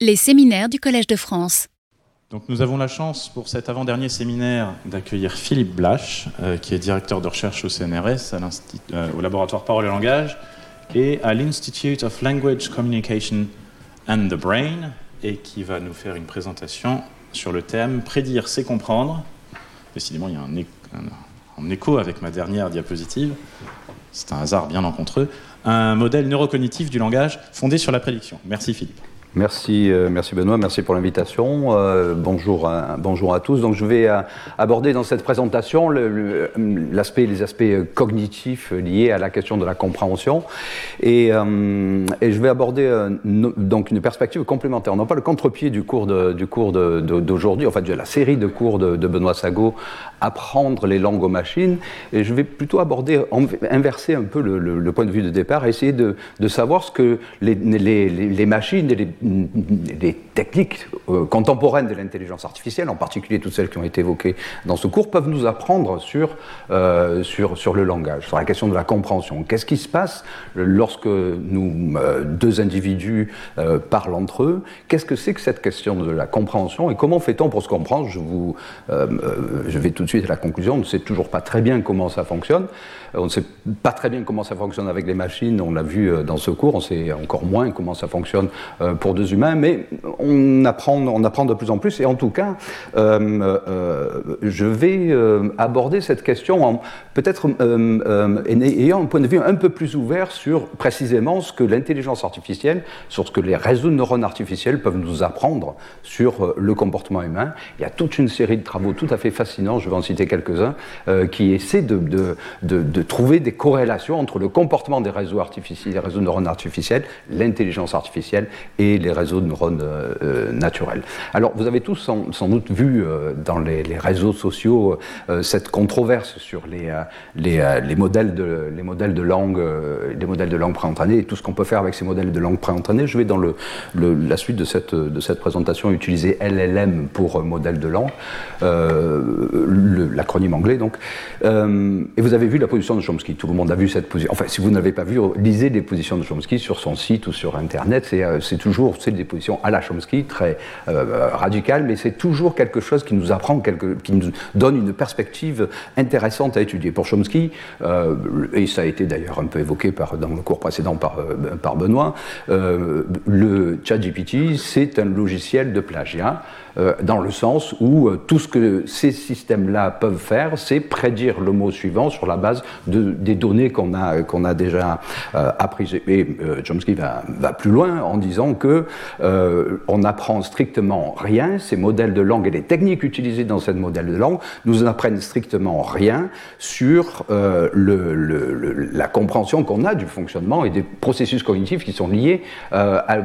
Les séminaires du Collège de France. Donc nous avons la chance pour cet avant-dernier séminaire d'accueillir Philippe Blache, euh, qui est directeur de recherche au CNRS, euh, au laboratoire Parole et Langage, et à l'Institute of Language Communication and the Brain, et qui va nous faire une présentation sur le thème Prédire, c'est comprendre. Décidément, il y a un, écho avec ma dernière diapositive. C'est un hasard bien rencontreux. Un modèle neurocognitif du langage fondé sur la prédiction. Merci Philippe. Merci, euh, merci Benoît, merci pour l'invitation. Euh, bonjour, à, bonjour à tous. Donc je vais euh, aborder dans cette présentation l'aspect, les aspects cognitifs liés à la question de la compréhension, et, je vais aborder donc une perspective complémentaire, non pas le contre-pied du cours du cours d'aujourd'hui, de, en fait de la série de cours de, Benoît Sago, apprendre les langues aux machines, et je vais plutôt aborder, inverser un peu le, point de vue de départ, essayer de, savoir ce que les machines et les les techniques euh, contemporaines de l'intelligence artificielle, en particulier toutes celles qui ont été évoquées dans ce cours, peuvent nous apprendre sur, euh, sur, sur le langage, sur la question de la compréhension. Qu'est-ce qui se passe lorsque nous, euh, deux individus parlent entre eux? Qu'est-ce que c'est que cette question de la compréhension et comment fait-on pour se comprendre? Je, vous, je vais tout de suite à la conclusion, on ne sait toujours pas très bien comment ça fonctionne. On ne sait pas très bien comment ça fonctionne avec les machines, on l'a vu dans ce cours, on sait encore moins comment ça fonctionne pour deux humains, mais on apprend, on apprend de plus en plus. Et en tout cas, euh, euh, je vais euh, aborder cette question en peut-être ayant un point de vue un peu plus ouvert sur précisément ce que l'intelligence artificielle, sur ce que les réseaux de neurones artificiels peuvent nous apprendre sur le comportement humain. Il y a toute une série de travaux tout à fait fascinants, je vais en citer quelques-uns, qui essaient de, trouver des corrélations entre le comportement des réseaux artificiels, des réseaux de neurones artificiels, l'intelligence artificielle et les réseaux de neurones euh, euh, naturels. Alors, vous avez tous sans, doute vu euh, dans les, réseaux sociaux cette controverse sur les, les, modèles, de, les modèles de langue, les modèles de langue et tout ce qu'on peut faire avec ces modèles de langue préentraînés. Je vais dans la suite de cette, de cette présentation utiliser LLM pour modèle de langue, l'acronyme anglais donc. et vous avez vu la position de Chomsky. Tout le monde a vu cette position. Enfin, si vous n'avez pas vu, lisez les positions de Chomsky sur son site ou sur Internet. C'est toujours c'est des positions à la Chomsky, très euh, radicales, mais c'est toujours quelque chose qui nous apprend, quelque, qui nous donne une perspective intéressante à étudier. Pour Chomsky, euh, et ça a été d'ailleurs un peu évoqué dans le cours précédent par, euh, Benoît, le ChatGPT, c'est un logiciel de plagiat. Euh, dans le sens où euh, tout ce que ces systèmes-là peuvent faire, c'est prédire le mot suivant sur la base de, des données qu'on a, qu'on a déjà euh, apprises. Et Chomsky va, plus loin en disant que on n'apprend strictement rien, ces modèles de langue et les techniques utilisées dans ces modèles de langue nous apprennent strictement rien sur la compréhension qu'on a du fonctionnement et des processus cognitifs qui sont liés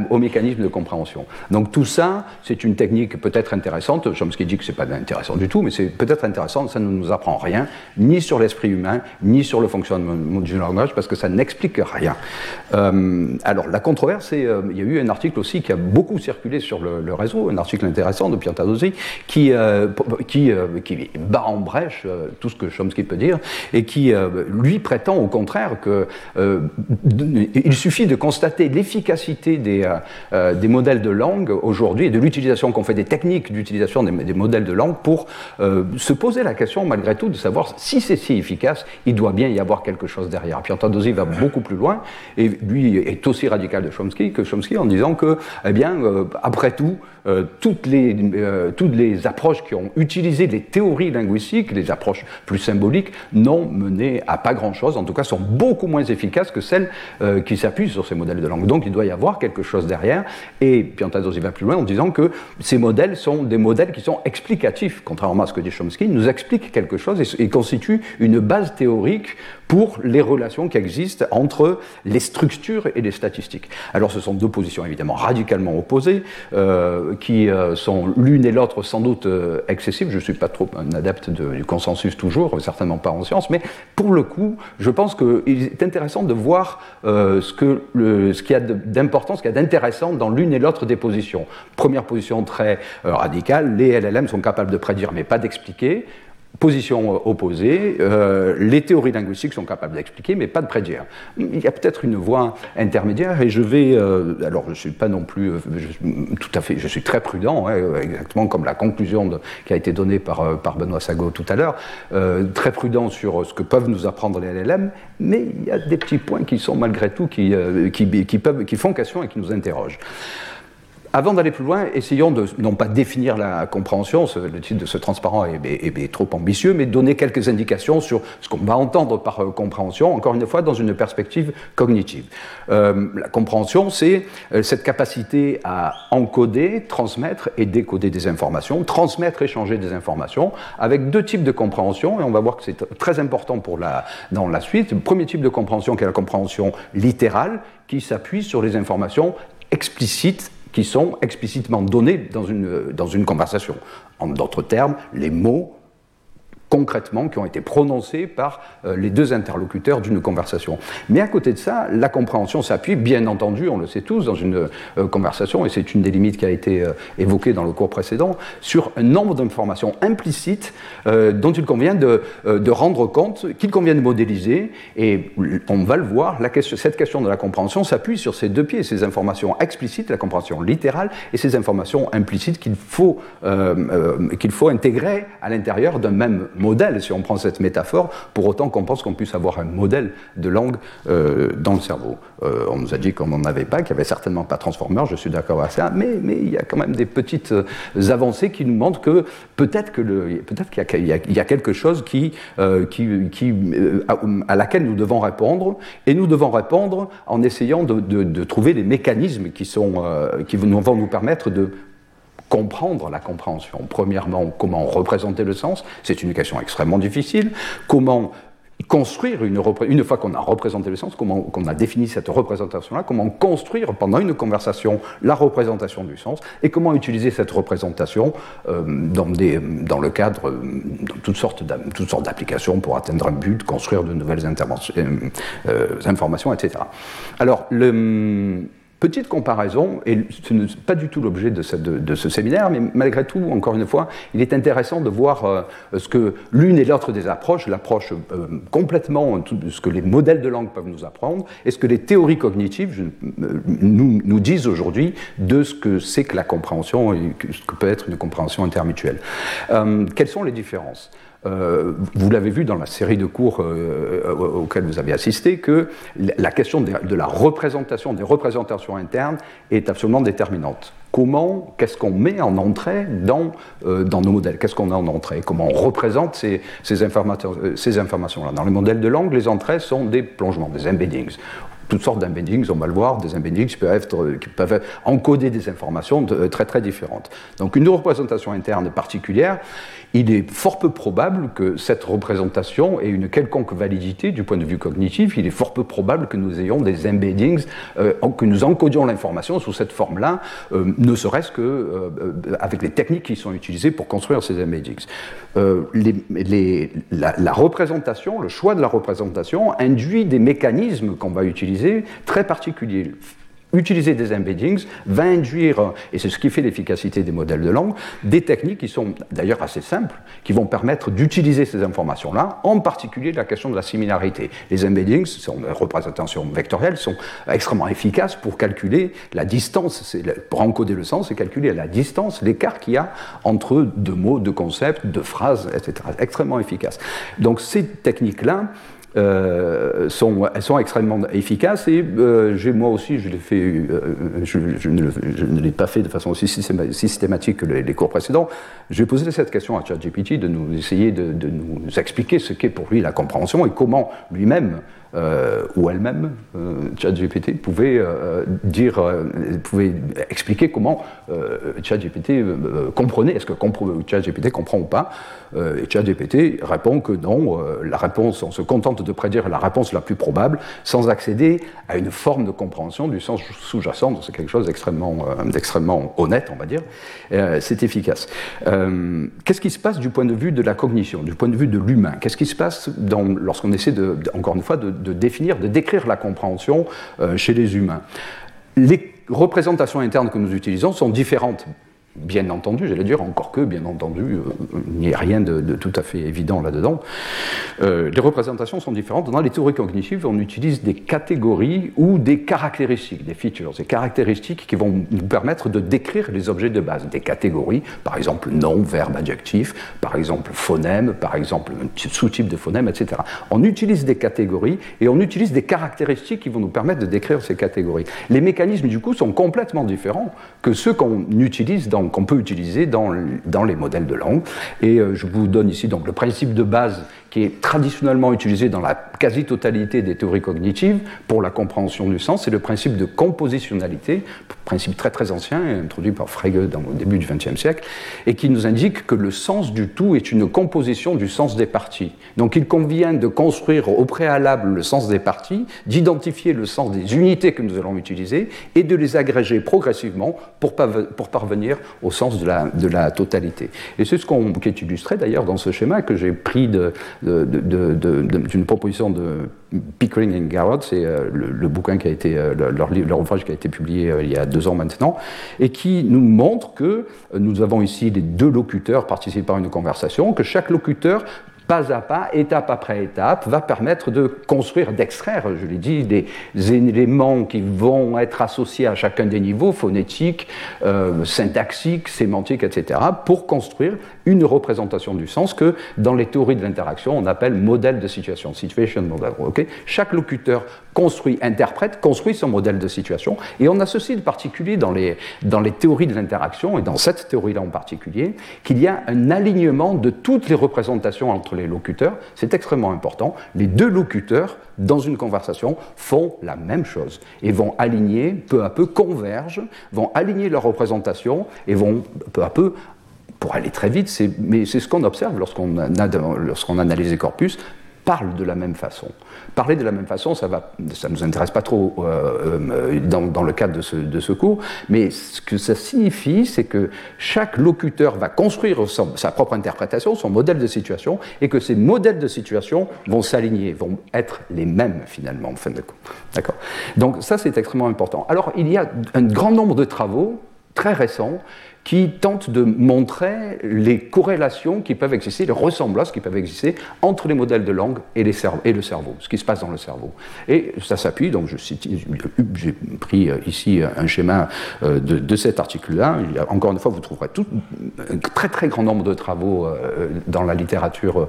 au mécanisme de compréhension. Donc tout ça, c'est une technique peut-être intéressante. Chomsky dit que c'est pas intéressant du tout, mais c'est peut-être intéressant. Ça ne nous apprend rien, ni sur l'esprit humain, ni sur le fonctionnement du langage, parce que ça n'explique rien. Euh, alors, la controverse, euh, il y a eu un article aussi qui a beaucoup circulé sur le, réseau, un article intéressant de Pierre Tadozzi, qui, euh, qui, bat en brèche tout ce que Chomsky peut dire, et qui, lui, prétend au contraire que il suffit de constater l'efficacité des, des modèles de langue aujourd'hui et de l'utilisation qu'on fait des d'utilisation des, modèles de langue pour euh, se poser la question, malgré tout, de savoir si c'est si efficace, il doit bien y avoir quelque chose derrière. Pierre Tandozzi va beaucoup plus loin, et lui est aussi radical de Chomsky que Chomsky en disant que, eh bien, euh, après tout, euh, toutes, les, toutes les approches qui ont utilisé les théories linguistiques, les approches plus symboliques, n'ont mené à pas grand-chose, en tout cas sont beaucoup moins efficaces que celles qui s'appuient sur ces modèles de langue. Donc il doit y avoir quelque chose derrière, et Pierre Tandozzi va plus loin en disant que ces modèles sont des modèles qui sont explicatifs, contrairement à ce que dit Chomsky, nous expliquent quelque chose et, constituent une base théorique pour les relations qui existent entre les structures et les statistiques. Alors ce sont deux positions évidemment radicalement opposées, euh, qui euh, sont l'une et l'autre sans doute euh, excessives. Je ne suis pas trop un adepte du consensus toujours, certainement pas en science, mais pour le coup, je pense qu'il est intéressant de voir ce qu'il ce y a d'important, ce qu'il y a d'intéressant dans l'une et l'autre des positions. Première position très radicale, les LLM sont capables de prédire mais pas d'expliquer positions opposées. Euh, les théories linguistiques sont capables d'expliquer, mais pas de prédire. Il y a peut-être une voie intermédiaire, et je vais. Euh, alors, je suis pas non plus euh, tout à fait. Je suis très prudent, hein, exactement comme la conclusion de, qui a été donnée par, par Benoît Sago tout à l'heure. très prudent sur ce que peuvent nous apprendre les LLM, mais il y a des petits points qui sont malgré tout qui, qui, qui, peuvent, qui font question et qui nous interrogent. Avant d'aller plus loin, essayons de non pas définir la compréhension, le titre de ce transparent est, trop ambitieux, mais donner quelques indications sur ce qu'on va entendre par euh, compréhension, encore une fois dans une perspective cognitive. Euh, la compréhension, c'est euh, cette capacité à encoder, transmettre et décoder des informations, transmettre, échanger des informations, avec deux types de compréhension, et on va voir que c'est très important pour la, dans la suite. Le premier type de compréhension qui est la compréhension littérale, qui s'appuie sur les informations explicites qui sont explicitement donnés dans une, dans une conversation. En d'autres termes, les mots concrètement qui ont été prononcés par euh, les deux interlocuteurs d'une conversation. Mais à côté de ça, la compréhension s'appuie, bien entendu, on le sait tous, dans une euh, conversation, et c'est une des limites qui a été euh, évoquée dans le cours précédent, sur un nombre d'informations implicites dont il convient de, rendre compte, qu'il convient de modéliser, et on va le voir, cette question de la compréhension s'appuie sur ces deux pieds, ces informations explicites, la compréhension littérale, et ces informations implicites qu'il faut, qu'il faut intégrer à l'intérieur d'un même modèle, si on prend cette métaphore, pour autant qu'on pense qu'on puisse avoir un modèle de langue euh, dans le cerveau. Euh, on nous a dit qu'on n'en avait pas, qu'il n'y avait certainement pas Transformer, je suis d'accord avec ça, mais, il y a quand même des petites euh, avancées qui nous montrent que peut-être qu'il y, a quelque chose à, laquelle nous devons répondre, et nous devons répondre en essayant de, trouver les mécanismes qui vont nous permettre de comprendre la compréhension. Premièrement, comment représenter le sens C'est une question extrêmement difficile. Comment construire une, une fois qu'on a représenté le sens, comment qu'on a défini cette représentation-là, comment construire pendant une conversation la représentation du sens et comment utiliser cette représentation euh, dans, dans le cadre de toutes sortes d'applications pour atteindre un but, construire de nouvelles euh, euh, informations, etc. Alors, le Petite comparaison, et ce n'est pas du tout l'objet de, ce séminaire, mais malgré tout, encore une fois, il est intéressant de voir euh, ce que l'une et l'autre des approches, l'approche euh, complètement, tout, ce que les modèles de langue peuvent nous apprendre, et ce que les théories cognitives euh, nous, disent aujourd'hui de ce que c'est que la compréhension et ce que peut être une compréhension intermutuelle. quelles sont les différences? Euh, vous l'avez vu dans la série de cours euh, euh, auxquels vous avez assisté, que la question de, la représentation, des représentations internes est absolument déterminante. Comment, qu'est-ce qu'on met en entrée dans, dans nos modèles? Qu'est-ce qu'on a en entrée? Comment on représente ces, ces, ces informations-là? Dans les modèles de langue, les entrées sont des plongements, des embeddings toutes sortes d'embeddings, on va le voir, des embeddings qui peuvent, être, qui peuvent encoder des informations très très différentes. Donc une représentation interne particulière, il est fort peu probable que cette représentation ait une quelconque validité du point de vue cognitif. Il est fort peu probable que nous ayons des embeddings, euh, que nous encodions l'information sous cette forme-là, euh, ne serait-ce que euh, avec les techniques qui sont utilisées pour construire ces embeddings. La, représentation, le choix de la représentation induit des mécanismes qu'on va utiliser très particuliers utiliser des embeddings va induire, et c'est ce qui fait l'efficacité des modèles de langue, des techniques qui sont d'ailleurs assez simples, qui vont permettre d'utiliser ces informations-là, en particulier la question de la similarité. Les embeddings, sont des représentations vectorielles, sont extrêmement efficaces pour calculer la distance, pour encoder le sens et calculer la distance, l'écart qu'il y a entre deux mots, deux concepts, deux phrases, etc. Extrêmement efficaces. Donc ces techniques-là, euh, elles sont extrêmement efficaces et euh, moi aussi, je, fait, euh, je, ne, l'ai pas fait de façon aussi systématique que les, cours précédents. J'ai posé cette question à ChatGPT de nous essayer de nous expliquer ce qu'est pour lui la compréhension et comment lui-même euh, ou elle-même, euh, ChatGPT, pouvait euh, dire, pouvait expliquer comment ChatGPT comprenait, est-ce que ChatGPT comprend ou pas? et ChatGPT répond que non, la réponse, on se contente de prédire la réponse la plus probable sans accéder à une forme de compréhension du sens sous-jacent. C'est quelque chose d'extrêmement honnête, on va dire. C'est efficace. Qu'est-ce qui se passe du point de vue de la cognition, du point de vue de l'humain? Qu'est-ce qui se passe lorsqu'on essaie, de, encore une fois, de, de définir, de décrire la compréhension euh, chez les humains. Les représentations internes que nous utilisons sont différentes bien entendu, j'allais dire, encore que, bien entendu, euh, il n'y a rien de, tout à fait évident là-dedans. Euh, les représentations sont différentes. Dans les théories cognitives, on utilise des catégories ou des caractéristiques, des features, des caractéristiques qui vont nous permettre de décrire les objets de base. Des catégories, par exemple nom, verbe, adjectif, par exemple phonème, par exemple sous-type de phonème, etc. On utilise des catégories et on utilise des caractéristiques qui vont nous permettre de décrire ces catégories. Les mécanismes, du coup, sont complètement différents que ceux qu'on utilise dans qu'on peut utiliser dans, dans, les modèles de langue. Et euh, je vous donne ici donc le principe de base qui est traditionnellement utilisé dans la quasi-totalité des théories cognitives pour la compréhension du sens, c'est le principe de compositionnalité, principe très très ancien, introduit par Frege dans, au début du XXe siècle, et qui nous indique que le sens du tout est une composition du sens des parties. Donc il convient de construire au préalable le sens des parties, d'identifier le sens des unités que nous allons utiliser et de les agréger progressivement pour, pour parvenir au sens de la, de la totalité. Et c'est ce qu'on, qui est illustré d'ailleurs dans ce schéma que j'ai pris de, d'une proposition de Pickering et Garrod, c'est euh, le, bouquin qui a été, euh, leur, leur, ouvrage qui a été publié euh, il y a deux ans maintenant, et qui nous montre que nous avons ici les deux locuteurs participant à une conversation, que chaque locuteur pas à pas, étape après étape, va permettre de construire, d'extraire, je l'ai dit, des éléments qui vont être associés à chacun des niveaux, phonétiques, euh, syntaxiques, sémantiques, etc., pour construire une représentation du sens que dans les théories de l'interaction, on appelle modèle de situation, situation model. Chaque locuteur construit, interprète, construit son modèle de situation, et on a ceci de particulier dans les, dans les théories de l'interaction, et dans cette théorie-là en particulier, qu'il y a un alignement de toutes les représentations entre les locuteurs, c'est extrêmement important. Les deux locuteurs, dans une conversation, font la même chose et vont aligner, peu à peu, convergent, vont aligner leurs représentations et vont peu à peu pour aller très vite, mais c'est ce qu'on observe lorsqu'on analyse les corpus, parlent de la même façon. Parler de la même façon, ça ne nous intéresse pas trop euh, euh, dans, le cadre de ce, de ce, cours, mais ce que ça signifie, c'est que chaque locuteur va construire sa propre interprétation, son modèle de situation, et que ces modèles de situation vont s'aligner, vont être les mêmes finalement, en fin de compte. D'accord? Donc ça, c'est extrêmement important. Alors, il y a un grand nombre de travaux très récents qui tente de montrer les corrélations qui peuvent exister, les ressemblances qui peuvent exister entre les modèles de langue et, le cerveau, ce qui se passe dans le cerveau. Et ça s'appuie, donc j'ai pris euh, ici un schéma euh, de, cet article-là. Encore une fois, vous trouverez tout, un très très grand nombre de travaux euh, dans la littérature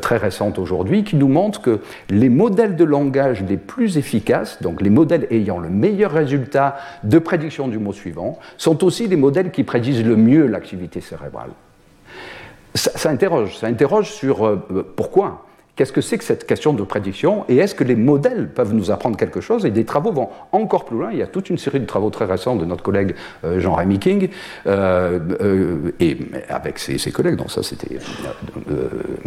très récente aujourd'hui qui nous montrent que les modèles de langage les plus efficaces, donc les modèles ayant le meilleur résultat de prédiction du mot suivant, sont aussi les modèles qui prédisent le mieux l'activité cérébrale. Ça, interroge, ça interroge sur euh, pourquoi Qu'est-ce que c'est que cette question de prédiction Et est-ce que les modèles peuvent nous apprendre quelque chose Et des travaux vont encore plus loin. Il y a toute une série de travaux très récents de notre collègue euh, Jean-Rémy King, euh, et avec ses, collègues, donc ça c'était.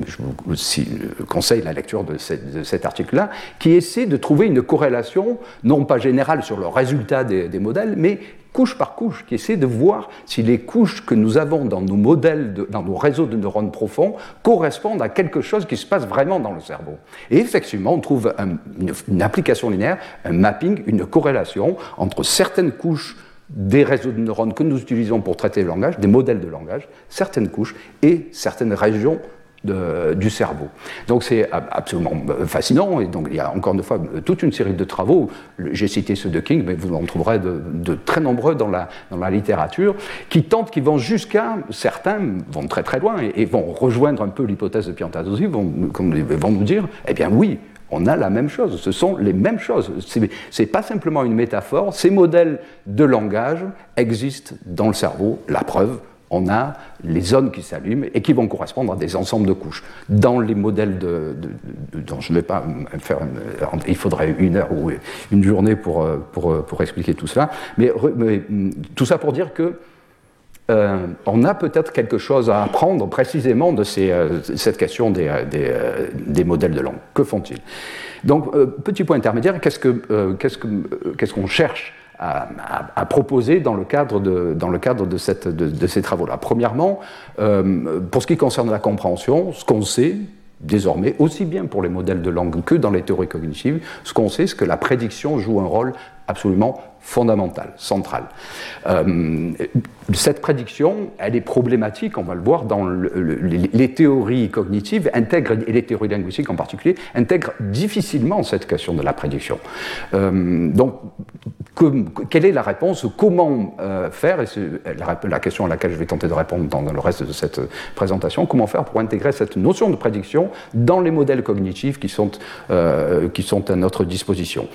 je vous conseille la lecture de, cet article-là, qui essaie de trouver une corrélation, non pas générale sur le résultat des, des modèles, mais couche par couche, qui essaie de voir si les couches que nous avons dans nos modèles, dans nos réseaux de neurones profonds, correspondent à quelque chose qui se passe vraiment dans le cerveau. Et effectivement, on trouve une, application linéaire, un mapping, une corrélation entre certaines couches des réseaux de neurones que nous utilisons pour traiter le langage, des modèles de langage, certaines couches et certaines régions du cerveau. Donc c'est absolument fascinant, et donc il y a encore une fois toute une série de travaux, j'ai cité ceux de King, mais vous en trouverez de, très nombreux dans la, dans la littérature, qui tentent, qui vont jusqu'à, certains vont très très loin, et, vont rejoindre un peu l'hypothèse de Piantadosi, vont, vont nous dire, eh bien oui, on a la même chose, ce sont les mêmes choses. Ce n'est pas simplement une métaphore, ces modèles de langage existent dans le cerveau, la preuve, on a les zones qui s'allument et qui vont correspondre à des ensembles de couches. Dans les modèles de, je ne vais pas faire, il faudrait une heure ou une journée pour, pour, pour expliquer tout cela, mais, tout ça pour dire que euh, on a peut-être quelque chose à apprendre précisément de euh, cette question des, euh, modèles de langue. Que font-ils? Donc, petit point intermédiaire, qu'est-ce qu'on cherche à, proposer dans le cadre de, dans le cadre de, ces travaux-là. Premièrement, euh, pour ce qui concerne la compréhension, ce qu'on sait, désormais, aussi bien pour les modèles de langue que dans les théories cognitives, ce qu'on sait, c'est que la prédiction joue un rôle absolument fondamentale, centrale. Euh, cette prédiction, elle est problématique, on va le voir, dans les, théories cognitives intègrent, et les théories linguistiques en particulier, intègrent difficilement cette question de la prédiction. Euh, donc, quelle est la réponse Comment euh, faire Et c'est la, question à laquelle je vais tenter de répondre dans, le reste de cette présentation. Comment faire pour intégrer cette notion de prédiction dans les modèles cognitifs qui sont, qui sont à notre disposition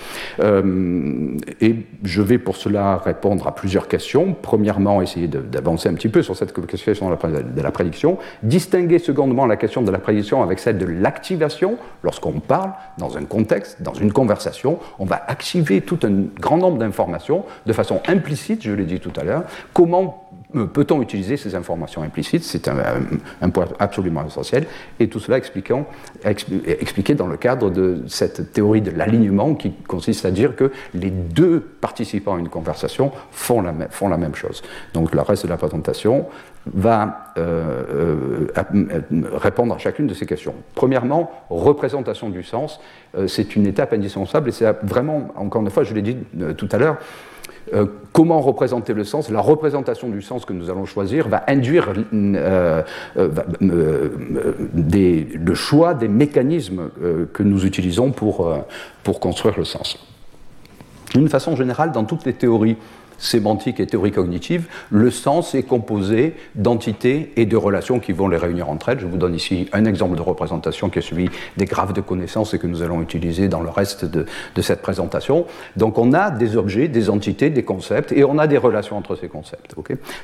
Et je vais pour cela répondre à plusieurs questions. Premièrement, essayer d'avancer un petit peu sur cette question de la prédiction. Distinguer secondement la question de la prédiction avec celle de l'activation. Lorsqu'on parle dans un contexte, dans une conversation, on va activer tout un grand nombre d'informations de façon implicite, je l'ai dit tout à l'heure. Comment peut-on utiliser ces informations implicites? C'est un, point absolument essentiel. Et tout cela expliqué dans le cadre de cette théorie de l'alignement qui consiste à dire que les deux participants à une conversation font la, font la même chose. Donc le reste de la présentation va euh, euh, répondre à chacune de ces questions. Premièrement, représentation du sens, c'est une étape indispensable et c'est vraiment, encore une fois, je l'ai dit tout à l'heure, euh, comment représenter le sens? La représentation du sens que nous allons choisir va induire euh, euh, le choix des mécanismes que nous utilisons pour, pour construire le sens. D'une façon générale, dans toutes les théories sémantique et théorie cognitive, le sens est composé d'entités et de relations qui vont les réunir entre elles. Je vous donne ici un exemple de représentation qui est celui des graphes de connaissances et que nous allons utiliser dans le reste de, cette présentation. Donc on a des objets, des entités, des concepts et on a des relations entre ces concepts.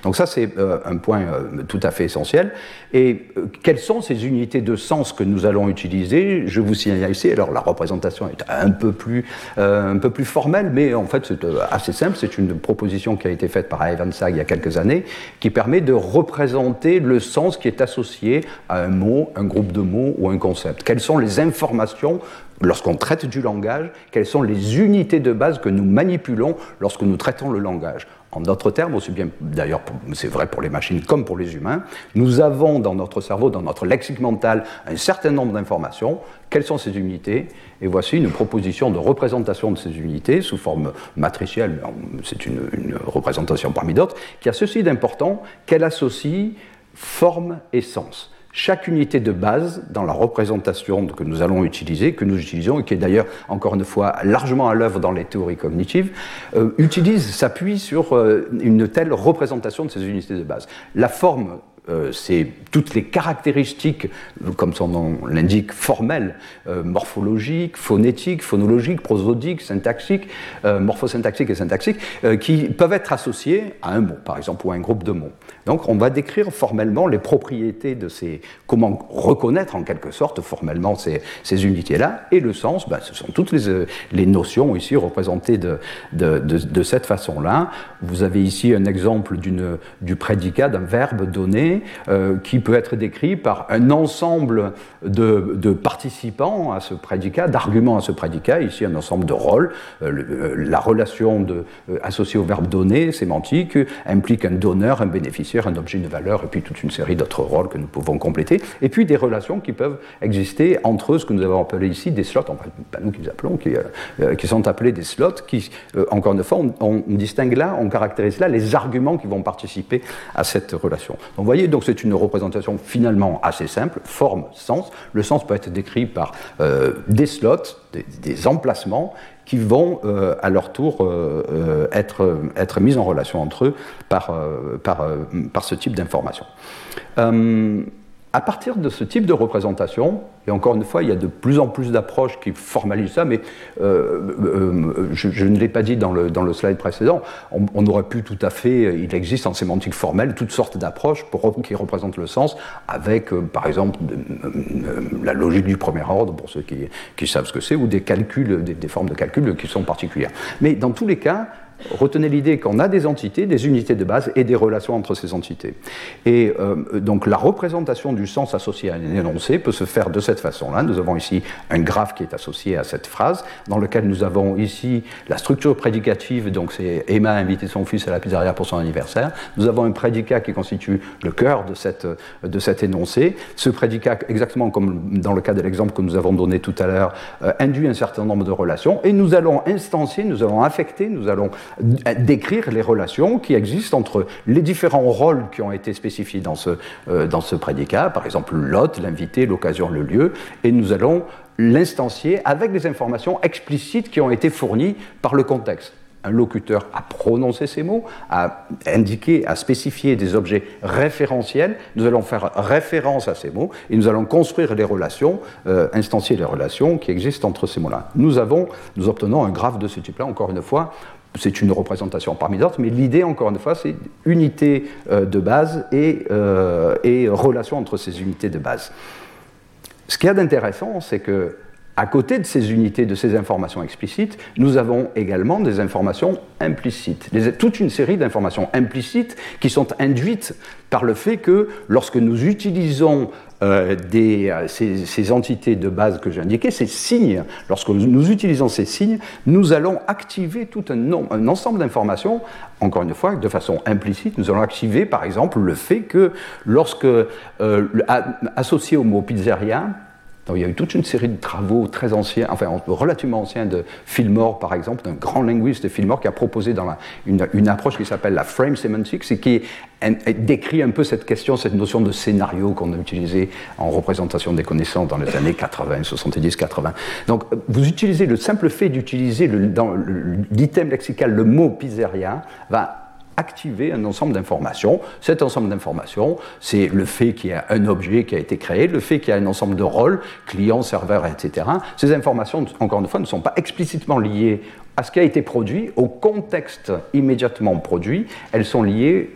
Donc ça c'est euh, un point euh, tout à fait essentiel. Et euh, quelles sont ces unités de sens que nous allons utiliser? Je vous signale ici, alors la représentation est un peu plus, un peu plus formelle, mais en fait c'est assez simple, c'est une proposition qui a été faite par Ivan Sag il y a quelques années, qui permet de représenter le sens qui est associé à un mot, un groupe de mots ou un concept. Quelles sont les informations lorsqu'on traite du langage, quelles sont les unités de base que nous manipulons lorsque nous traitons le langage? En d'autres termes, aussi bien d'ailleurs c'est vrai pour les machines comme pour les humains, nous avons dans notre cerveau, dans notre lexique mental, un certain nombre d'informations. Quelles sont ces unités? Et voici une proposition de représentation de ces unités sous forme matricielle, c'est une, une représentation parmi d'autres, qui a ceci d'important qu'elle associe forme et sens chaque unité de base dans la représentation que nous allons utiliser, que nous utilisons, et qui est d'ailleurs, encore une fois, largement à l'œuvre dans les théories cognitives, euh, utilise, s'appuie sur euh, une telle représentation de ces unités de base. La forme euh, c'est toutes les caractéristiques, comme son nom l'indique, formelles, morphologiques, phonétiques, phonologiques, prosodiques, syntaxiques, euh, morphosyntaxiques et syntaxiques, qui peuvent être associées à un mot, par exemple, ou à un groupe de mots. Donc on va décrire formellement les propriétés de ces, comment reconnaître en quelque sorte formellement ces, unités-là, et le sens, ben, ce sont toutes les, les, notions ici représentées de, de, de cette façon-là. Vous avez ici un exemple du prédicat d'un verbe donné euh, qui peut être décrit par un ensemble de, participants à ce prédicat, d'arguments à ce prédicat, ici un ensemble de rôles. Euh, euh, la relation de, associée au verbe donner, sémantique, implique un donneur, un bénéficiaire, un objet de valeur, et puis toute une série d'autres rôles que nous pouvons compléter, et puis des relations qui peuvent exister entre ce que nous avons appelé ici des slots, enfin pas nous qui les appelons, qui, qui sont appelés des slots, qui, encore une fois, on, distingue là, on caractérise là les arguments qui vont participer à cette relation. Donc vous voyez, c'est une représentation finalement assez simple, forme, sens. Le sens peut être décrit par euh, des slots, des, emplacements qui vont euh, à leur tour euh, être, être mis en relation entre eux par, par, par ce type d'information à partir de ce type de représentation, et encore une fois, il y a de plus en plus d'approches qui formalisent ça, mais euh, euh, je, ne l'ai pas dit dans le, dans le slide précédent, on, aurait pu tout à fait, il existe en sémantique formelle toutes sortes d'approches qui représentent le sens, avec euh, par exemple la logique du premier ordre, pour ceux qui, qui savent ce que c'est, ou des calculs, des, des, formes de calcul qui sont particulières. Mais dans tous les cas, retenez l'idée qu'on a des entités, des unités de base et des relations entre ces entités. Et euh, donc la représentation du sens associé à un énoncé peut se faire de cette façon-là. Nous avons ici un graphe qui est associé à cette phrase, dans lequel nous avons ici la structure prédicative, donc c'est Emma a invité son fils à la pizzeria pour son anniversaire. Nous avons un prédicat qui constitue le cœur de, cette, de cet énoncé. Ce prédicat, exactement comme dans le cas de l'exemple que nous avons donné tout à l'heure, euh, induit un certain nombre de relations et nous allons instancier, nous allons affecter, nous allons décrire les relations qui existent entre les différents rôles qui ont été spécifiés dans ce, euh, dans ce prédicat, par exemple l'hôte, l'invité, l'occasion, le lieu, et nous allons l'instancier avec des informations explicites qui ont été fournies par le contexte un locuteur a prononcé ces mots, a indiqué, a spécifié des objets référentiels. Nous allons faire référence à ces mots et nous allons construire les relations, euh, instancier les relations qui existent entre ces mots-là. Nous avons, nous obtenons un graphe de ce type-là, encore une fois, c'est une représentation parmi d'autres, mais l'idée, encore une fois, c'est unité euh, de base et, euh, et, relation entre ces unités de base. Ce qu'il y a d'intéressant, c'est que à côté de ces unités, de ces informations explicites, nous avons également des informations implicites, toute une série d'informations implicites qui sont induites par le fait que lorsque nous utilisons euh, des, ces, entités de base que j'ai indiquées, ces signes, lorsque nous utilisons ces signes, nous allons activer tout un, un ensemble d'informations, encore une fois, de façon implicite, nous allons activer par exemple le fait que lorsque, euh, associé au mot pizzeria, il y a eu toute une série de travaux très anciens, enfin relativement anciens de Fillmore, par exemple, d'un grand linguiste de Fillmore qui a proposé dans une, approche qui s'appelle la frame semantics et qui décrit un peu cette question, cette notion de scénario qu'on a utilisé en représentation des connaissances dans les années 80, 70, 80. Donc, vous utilisez le simple fait d'utiliser dans l'item lexical le mot pizzeria va activer un ensemble d'informations. Cet ensemble d'informations, c'est le fait qu'il y a un objet qui a été créé, le fait qu'il y a un ensemble de rôles, client, serveur, etc. Ces informations, encore une fois, ne sont pas explicitement liées à ce qui a été produit, au contexte immédiatement produit, elles sont liées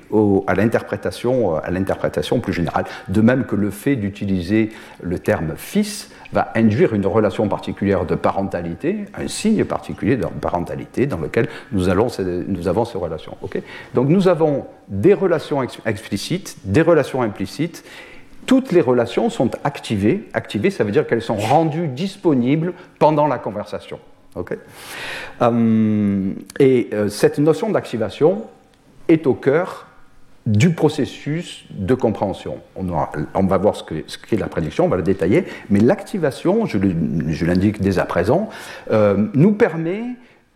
à l'interprétation, à l'interprétation plus générale. De même que le fait d'utiliser le terme fils va induire une relation particulière de parentalité, un signe particulier de parentalité dans lequel nous, avons ces relations. Donc nous avons des relations explicites, des relations implicites. Toutes les relations sont activées. Activées, ça veut dire qu'elles sont rendues disponibles pendant la conversation. Euh, et euh, cette notion d'activation est au cœur du processus de compréhension. On, va voir ce qu'est la prédiction, on va le détailler, mais l'activation, je l'indique dès à présent, euh, nous permet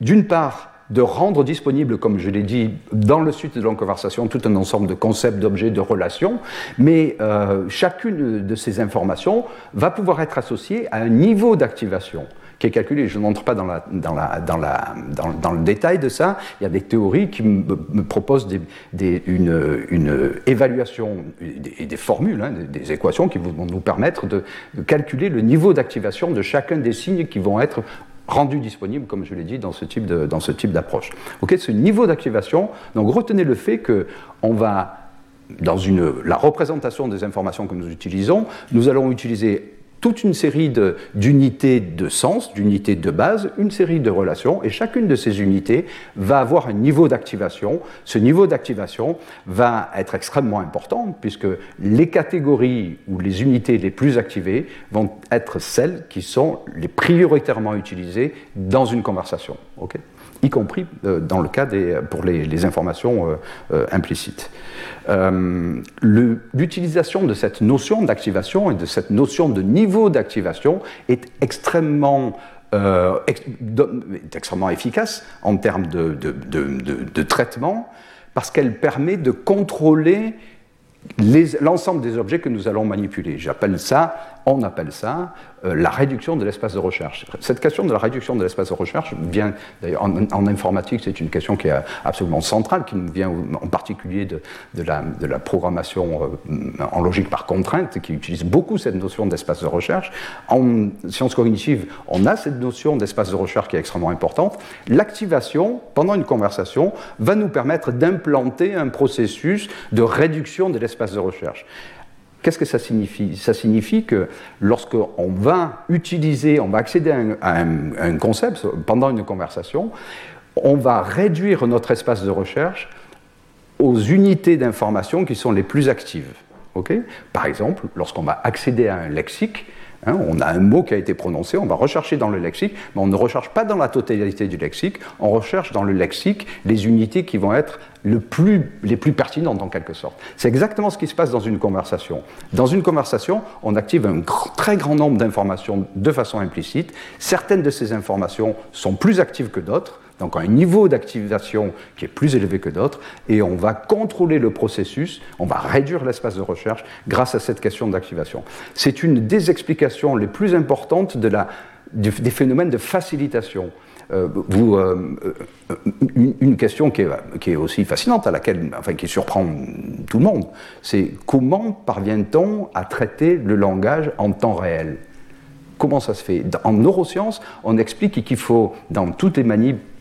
d'une part de rendre disponible, comme je l'ai dit, dans le suite de la conversation, tout un ensemble de concepts, d'objets, de relations, mais euh, chacune de ces informations va pouvoir être associée à un niveau d'activation calculé. Je n'entre pas dans, dans, la, dans, le détail de ça. Il y a des théories qui me, proposent des, une, évaluation et des, formules, hein, des, équations qui vont nous permettre de, calculer le niveau d'activation de chacun des signes qui vont être rendus disponibles, comme je l'ai dit, dans ce type dans ce type d'approche. Ok, ce niveau d'activation, donc retenez le fait que on va dans la représentation des informations que nous utilisons, nous allons utiliser toute une série d'unités de, sens, d'unités de base, une série de relations, et chacune de ces unités va avoir un niveau d'activation. Ce niveau d'activation va être extrêmement important, puisque les catégories ou les unités les plus activées vont être celles qui sont les prioritairement utilisées dans une conversation. Y compris euh, dans le cas des, pour les, informations euh, euh, implicites. L'utilisation de cette notion d'activation et de cette notion de niveau d'activation est extrêmement efficace en termes de, de traitement parce qu'elle permet de contrôler l'ensemble des objets que nous allons manipuler. J'appelle ça, on appelle ça euh, la réduction de l'espace de recherche. Cette question de la réduction de l'espace de recherche vient, d'ailleurs, en, informatique, c'est une question qui est absolument centrale, qui nous vient en particulier de, de, la, de la, programmation euh, en logique par contrainte, qui utilise beaucoup cette notion d'espace de recherche. En sciences cognitives, on a cette notion d'espace de recherche qui est extrêmement importante. L'activation, pendant une conversation, va nous permettre d'implanter un processus de réduction de l'espace de recherche. Qu'est-ce que ça signifie? Ça signifie que lorsqu'on va utiliser, on va accéder à un, concept pendant une conversation, on va réduire notre espace de recherche aux unités d'information qui sont les plus actives. Par exemple, lorsqu'on va accéder à un lexique, hein, on a un mot qui a été prononcé, on va rechercher dans le lexique, mais on ne recherche pas dans la totalité du lexique, on recherche dans le lexique les unités qui vont être les plus pertinentes en quelque sorte. C'est exactement ce qui se passe dans une conversation. Dans une conversation, on active un très grand nombre d'informations de façon implicite. Certaines de ces informations sont plus actives que d'autres donc un niveau d'activation qui est plus élevé que d'autres, et on va contrôler le processus, on va réduire l'espace de recherche grâce à cette question d'activation. C'est une des explications les plus importantes des phénomènes de facilitation. Euh, euh, euh, une, question qui est, aussi fascinante, à laquelle, enfin, qui surprend tout le monde, c'est comment parvient-on à traiter le langage en temps réel? Comment ça se fait? En neurosciences, on explique qu'il faut, dans toutes les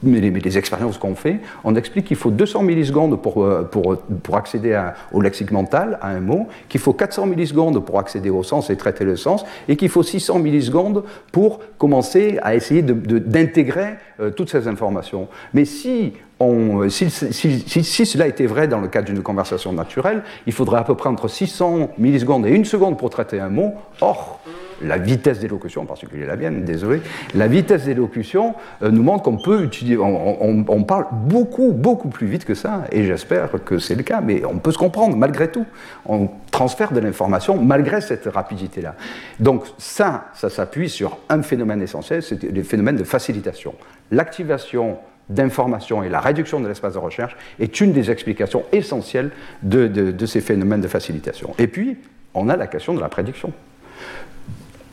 manies les, expériences qu'on fait, on explique qu'il faut 200 millisecondes pour, euh, pour, pour accéder au lexique mental, à un mot, qu'il faut 400 millisecondes pour accéder au sens et traiter le sens, et qu'il faut 600 millisecondes pour commencer à essayer d'intégrer euh, toutes ces informations. Mais si on, si, si, si, cela était vrai dans le cadre d'une conversation naturelle, il faudrait à peu près entre 600 millisecondes et une seconde pour traiter un mot. Or, la vitesse d'élocution, en particulier la mienne, désolé, la vitesse d'élocution euh, nous montre qu'on peut utiliser, on, parle beaucoup, beaucoup plus vite que ça, et j'espère que c'est le cas, mais on peut se comprendre malgré tout. On transfère de l'information malgré cette rapidité-là. Donc ça, ça s'appuie sur un phénomène essentiel, c'est le phénomène de facilitation. L'activation d'information et la réduction de l'espace de recherche est une des explications essentielles de, de ces phénomènes de facilitation. Et puis, on a la question de la prédiction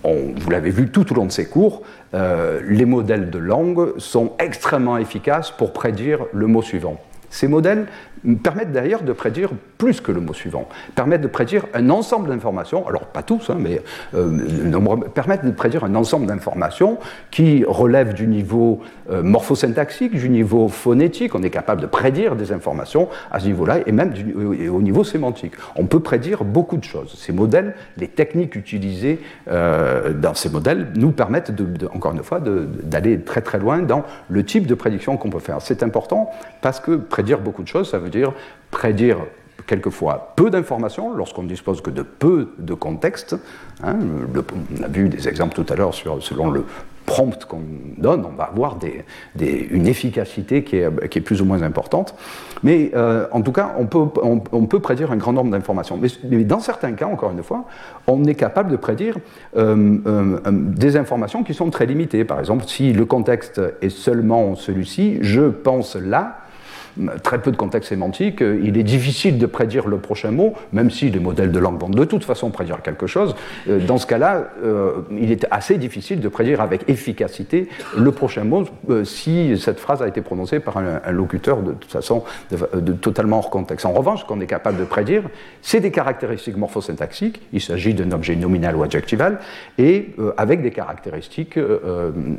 vous l'avez vu tout au long de ces cours, euh, les modèles de langue sont extrêmement efficaces pour prédire le mot suivant. Ces modèles permettent d'ailleurs de prédire plus que le mot suivant, permettent de prédire un ensemble d'informations, alors pas tous, hein, mais euh, permettent de prédire un ensemble d'informations qui relèvent du niveau euh, morphosyntaxique, du niveau phonétique, on est capable de prédire des informations à ce niveau-là, et même au niveau sémantique. On peut prédire beaucoup de choses. Ces modèles, les techniques utilisées euh, dans ces modèles nous permettent, encore une fois, d'aller très très loin dans le type de prédiction qu'on peut faire. C'est important parce que prédire beaucoup de choses, ça veut dire prédire quelquefois peu d'informations lorsqu'on ne dispose que de peu de contexte. Hein, on a vu des exemples tout à l'heure selon le prompt qu'on donne, on va avoir une efficacité qui est, plus ou moins importante. Mais euh, en tout cas, on peut, prédire un grand nombre d'informations. Mais, dans certains cas, encore une fois, on est capable de prédire euh, euh, des informations qui sont très limitées. Par exemple, si le contexte est seulement celui-ci, je pense là, très peu de contexte sémantique, euh, il est difficile de prédire le prochain mot, même si les modèles de langue vont de toute façon prédire quelque chose. Euh, dans ce cas-là, euh, il est assez difficile de prédire avec efficacité le prochain mot si cette phrase a été prononcée par un, locuteur de toute façon totalement hors contexte. En revanche, ce qu'on est capable de prédire, c'est des caractéristiques morphosyntaxiques. Il s'agit d'un objet nominal ou adjectival, et avec des caractéristiques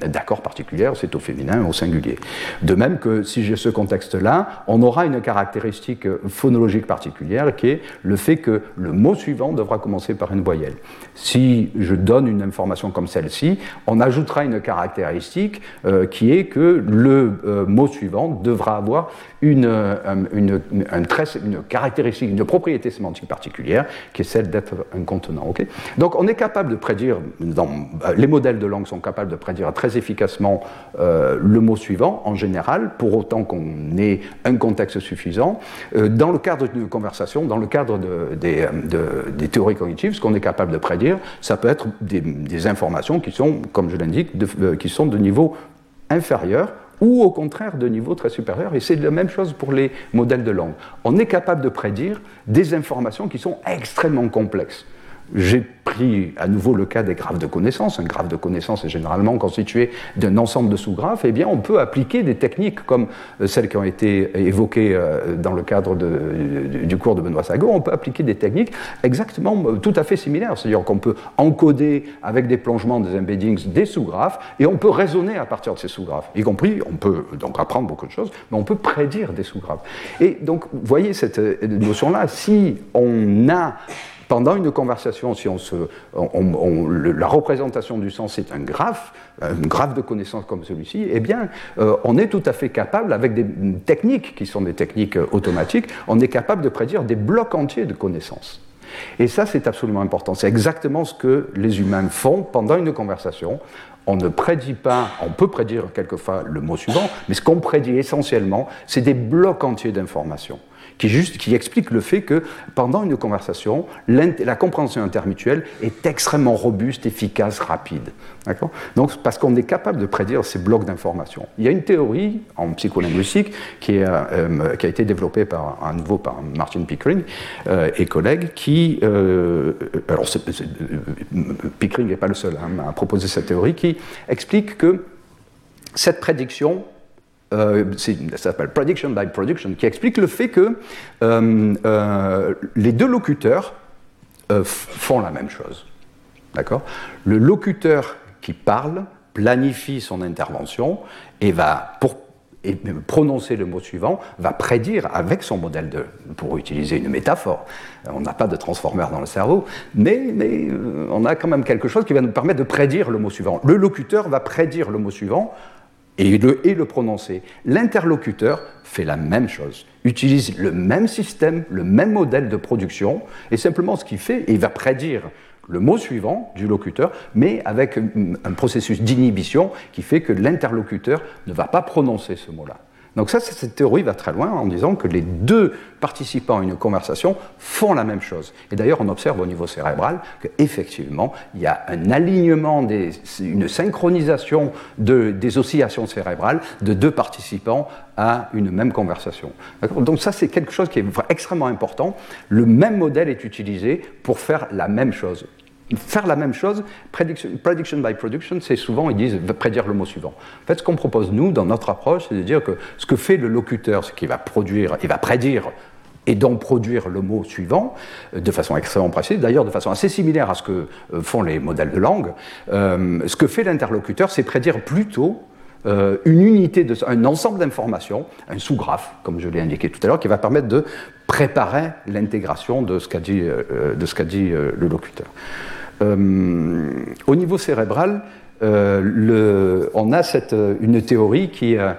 d'accord particulières, c'est au féminin, au singulier. De même que si j'ai ce contexte-là, on aura une caractéristique phonologique particulière qui est le fait que le mot suivant devra commencer par une voyelle. Si je donne une information comme celle-ci, on ajoutera une caractéristique euh, qui est que le euh, mot suivant devra avoir une, euh, une, une, caractéristique, une propriété sémantique particulière qui est celle d'être un contenant. Donc on est capable de prédire, dans, les modèles de langue sont capables de prédire très efficacement le mot suivant en général, pour autant qu'on ait un contexte suffisant. Euh, dans le cadre d'une conversation, dans le cadre des, théories cognitives, ce qu'on est capable de prédire, ça peut être des, informations qui sont, comme je l'indique, euh, qui sont de niveau inférieur ou au contraire de niveau très supérieur. Et c'est la même chose pour les modèles de langue. On est capable de prédire des informations qui sont extrêmement complexes. J'ai pris à nouveau le cas des graphes de connaissances. Un graphe de connaissances est généralement constitué d'un ensemble de sous-graphes. Eh bien, on peut appliquer des techniques comme euh, celles qui ont été évoquées euh, dans le cadre du cours de Benoît Sago. On peut appliquer des techniques exactement euh, tout à fait similaires. C'est-à-dire qu'on peut encoder avec des plongements, des embeddings, des sous-graphes, et on peut raisonner à partir de ces sous-graphes. Y compris, on peut donc apprendre beaucoup de choses, mais on peut prédire des sous-graphes. Et donc, vous voyez cette notion-là, si on a pendant une conversation, si on se, la représentation du sens est un graphe, un graphe de connaissance comme celui-ci, eh bien, euh, on est tout à fait capable, avec des techniques qui sont des techniques euh, automatiques, on est capable de prédire des blocs entiers de connaissances. Et ça, c'est absolument important. C'est exactement ce que les humains font pendant une conversation. On ne prédit pas, on peut prédire quelquefois le mot suivant, mais ce qu'on prédit essentiellement, c'est des blocs entiers d'informations qui, explique le fait que pendant une conversation, la compréhension intermutuelle est extrêmement robuste, efficace, rapide. Donc, parce qu'on est capable de prédire ces blocs d'informations. Il y a une théorie en psycholinguistique qui, euh, a été développée par, à nouveau par Martin Pickering euh, et collègues qui. Euh, alors, Pickering n'est pas le seul hein, à proposer cette théorie qui explique que cette prédiction euh, ça s'appelle Prediction by Production, qui explique le fait que euh, euh, les deux locuteurs font la même chose. D'accord? Le locuteur qui parle planifie son intervention et va, pour prononcer le mot suivant, va prédire avec son modèle de, pour utiliser une métaphore, on n'a pas de transformer dans le cerveau, mais on a quand même quelque chose qui va nous permettre de prédire le mot suivant. Le locuteur va prédire le mot suivant et le, et le prononcer. L'interlocuteur fait la même chose, utilise le même système, le même modèle de production, et simplement ce qu'il fait, il va prédire le mot suivant du locuteur, mais avec un processus d'inhibition qui fait que l'interlocuteur ne va pas prononcer ce mot-là. Donc ça, cette théorie va très loin en disant que les deux participants à une conversation font la même chose. Et d'ailleurs, on observe au niveau cérébral qu'effectivement, il y a un alignement, une synchronisation des oscillations cérébrales de deux participants à une même conversation. Donc ça, c'est quelque chose qui est extrêmement important. Le même modèle est utilisé pour faire la même chose faire la même chose, prediction, by production, c'est souvent, ils disent, prédire le mot suivant. En fait, ce qu'on propose, nous, dans notre approche, c'est de dire que ce que fait le locuteur, ce qu'il va produire, il va prédire et donc produire le mot suivant euh, de façon extrêmement précise, d'ailleurs de façon assez similaire à ce que euh, font les modèles de langue. Euh, ce que fait l'interlocuteur, c'est prédire plutôt une unité, un ensemble d'informations, un sous-graphe, comme je l'ai indiqué tout à l'heure, qui va permettre de préparer l'intégration de ce qu'a dit le locuteur. Euh, au niveau cérébral, euh, on a cette, une théorie qui, euh,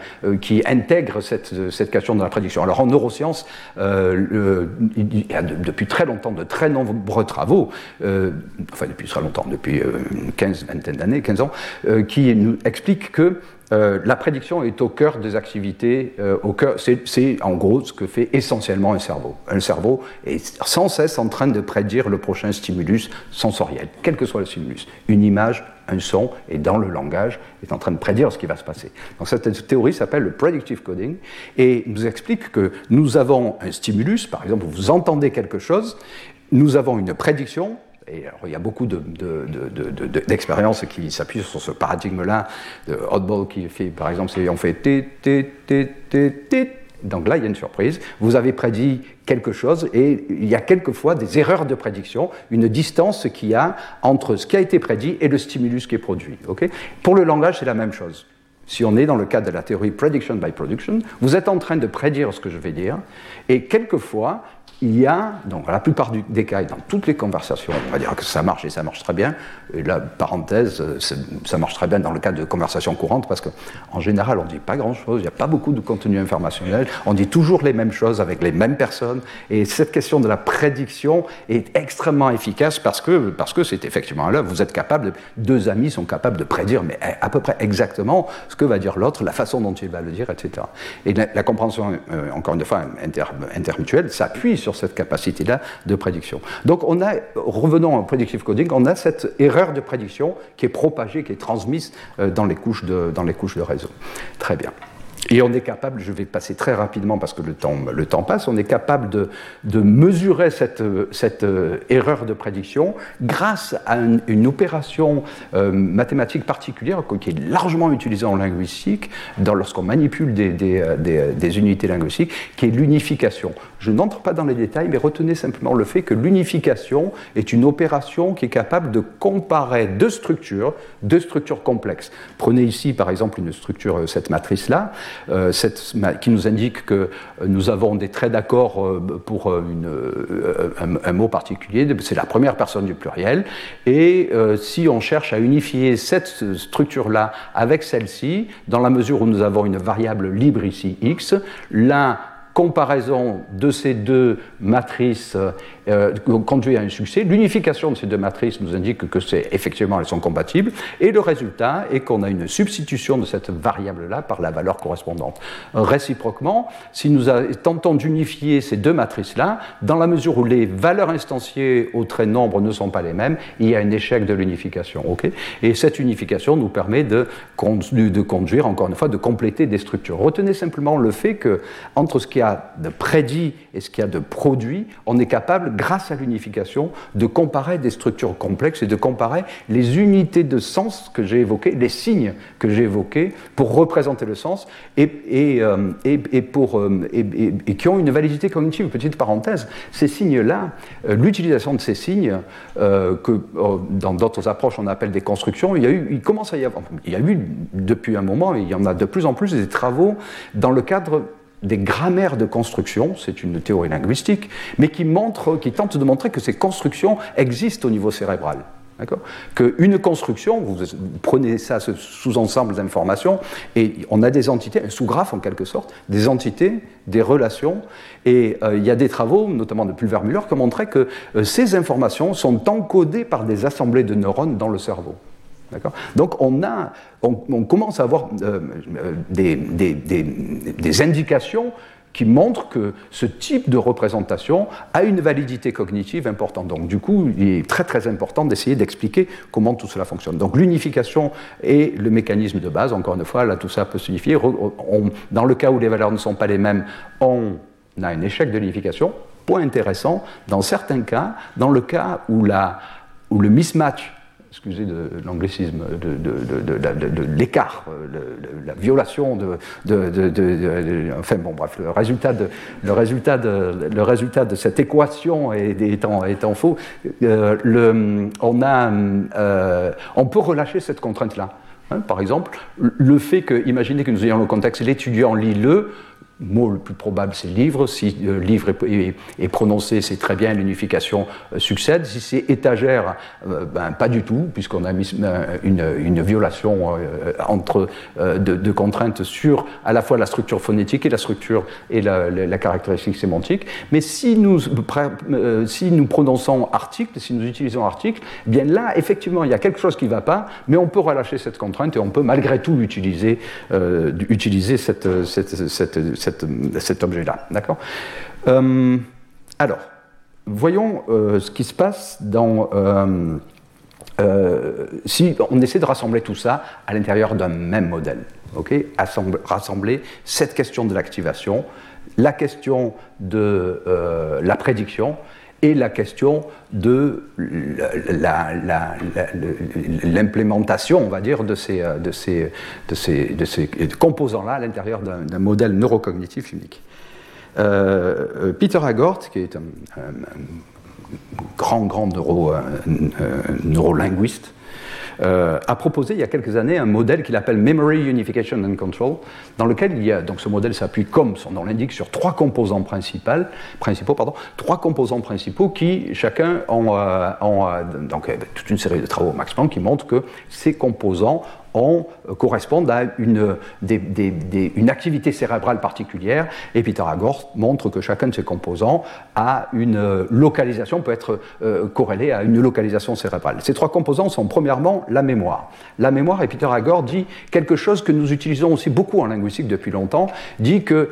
intègre cette, question de la prédiction. Alors en neurosciences, il y a depuis très longtemps de très nombreux travaux, enfin depuis très longtemps, depuis une quinze, vingtaine d'années, 15 ans, qui nous expliquent que euh, la prédiction est au cœur des activités, euh, au cœur, c'est en gros ce que fait essentiellement un cerveau. Un cerveau est sans cesse en train de prédire le prochain stimulus sensoriel, quel que soit le stimulus. Une image, un son, et dans le langage, est en train de prédire ce qui va se passer. Donc cette théorie s'appelle le predictive coding et nous explique que nous avons un stimulus, par exemple, vous entendez quelque chose, nous avons une prédiction, et il y a beaucoup d'expériences qui s'appuient sur ce paradigme-là. Hotball qui fait, par exemple, on fait t, t, t, t, t. Donc là, il y a une surprise. Vous avez prédit quelque chose et il y a quelquefois des erreurs de prédiction, une distance qu'il y a entre ce qui a été prédit et le stimulus qui est produit. Pour le langage, c'est la même chose. Si on est dans le cadre de la théorie prediction by production, vous êtes en train de prédire ce que je vais dire, et quelquefois, il y a, donc la plupart des cas et dans toutes les conversations, on va dire que ça marche et ça marche très bien. Et là, parenthèse, ça marche très bien dans le cadre de conversations courantes parce qu'en général, on ne dit pas grand-chose, il n'y a pas beaucoup de contenu informationnel, on dit toujours les mêmes choses avec les mêmes personnes. Et cette question de la prédiction est extrêmement efficace parce que parce que c'est effectivement là, vous êtes capable, deux amis sont capables de prédire, mais à peu près exactement ce que va dire l'autre, la façon dont il va le dire, etc. Et la, compréhension, euh, encore une fois, intermutuelle, s'appuie sur cette capacité-là de prédiction. Donc on a, revenons au predictive coding, on a cette erreur de prédiction qui est propagée, qui est transmise euh, dans les couches de, dans les couches de réseau. Très bien. Et on est capable, je vais passer très rapidement parce que le temps, le temps passe, on est capable de, de mesurer cette, cette, euh, erreur de prédiction grâce à une, opération euh, mathématique particulière qui est largement utilisée en linguistique lorsqu'on manipule des, des, des, des, unités linguistiques, qui est l'unification. Je n'entre pas dans les détails, mais retenez simplement le fait que l'unification est une opération qui est capable de comparer deux structures, deux structures complexes. Prenez ici par exemple une structure, cette matrice-là. Qui nous indique que nous avons des traits d'accord pour une, un, mot particulier. C'est la première personne du pluriel. Et si on cherche à unifier cette structure-là avec celle-ci, dans la mesure où nous avons une variable libre ici, x, l'un comparaison de ces deux matrices euh, conduit à un succès. L'unification de ces deux matrices nous indique que c'est effectivement elles sont compatibles, et le résultat est qu'on a une substitution de cette variable-là par la valeur correspondante. Réciproquement, si nous tentons d'unifier ces deux matrices-là, dans la mesure où les valeurs instanciées au trait nombre ne sont pas les mêmes, il y a un échec de l'unification. et cette unification nous permet de, de conduire, encore une fois, de compléter des structures. Retenez simplement le fait que entre ce qui de prédit et ce qu'il y a de produit, on est capable, grâce à l'unification, de comparer des structures complexes et de comparer les unités de sens que j'ai évoquées, les signes que j'ai évoqués pour représenter le sens et, euh, euh, qui ont une validité cognitive. Petite parenthèse, ces signes-là, euh, l'utilisation de ces signes, que dans d'autres approches on appelle des constructions, il, y a eu, il commence à y avoir, il y a eu depuis un moment, il y en a de plus en plus des travaux dans le cadre des grammaires de construction, c'est une théorie linguistique, mais qui, montre, qui tente de montrer que ces constructions existent au niveau cérébral. Qu'une construction, vous prenez ça ce sous-ensemble d'informations, et on a des entités, un sous-graphe en quelque sorte, des entités, des relations, et euh, il y a des travaux, notamment de Pulver-Müller, qui ont montré que euh, ces informations sont encodées par des assemblées de neurones dans le cerveau. Donc on, a, on, commence à avoir euh, euh, des, indications qui montrent que ce type de représentation a une validité cognitive importante. Donc du coup, il est très très important d'essayer d'expliquer comment tout cela fonctionne. Donc l'unification et le mécanisme de base, encore une fois, là tout ça peut s'unifier. Dans le cas où les valeurs ne sont pas les mêmes, on a un échec de l'unification. Point intéressant, dans certains cas, dans le cas où, la, où le mismatch excusez de l'anglicisme, de, l'écart, la violation de, Enfin bon, bref, le résultat de, le résultat de, de cette équation étant, faux, euh, on, a, euh, peut relâcher cette contrainte-là. Hein. par exemple, le fait que, imaginez que nous ayons le contexte, l'étudiant lit le, mot le plus probable, c'est livre. Si le livre est, prononcé, c'est très bien, l'unification euh, succède. Si c'est étagère, euh, ben, pas du tout, puisqu'on a mis euh, une, violation entre de, contraintes sur à la fois la structure phonétique et la structure et la, caractéristique sémantique. Mais si nous, si nous prononçons article, si nous utilisons article, eh bien là, effectivement, il y a quelque chose qui ne va pas, mais on peut relâcher cette contrainte et on peut malgré tout utiliser, utiliser cette cet objet-là. D'accord euh, Alors, voyons euh, ce qui se passe dans. Euh, si on essaie de rassembler tout ça à l'intérieur d'un même modèle, ok rassembler cette question de l'activation, la question de la prédiction et la question de l'implémentation, on va dire, de ces, ces composants-là à l'intérieur d'un modèle neurocognitif unique. Euh, Peter Agort, qui est un, grand, grand neuro, neurolinguiste, euh, a proposé il y a quelques années un modèle qu'il appelle Memory Unification and Control, dans lequel il y a, donc ce modèle s'appuie, comme son nom l'indique, sur trois composants principaux, qui chacun ont, euh, euh, toute une série de travaux Max Planck qui montrent que ces composants euh, correspondent à une, activité cérébrale particulière. Et Pythagore montre que chacun de ces composants a une localisation, peut être euh, corrélé à une localisation cérébrale. Ces trois composants sont premièrement la mémoire. La mémoire, et Pythagore dit quelque chose que nous utilisons aussi beaucoup en linguistique depuis longtemps, dit que,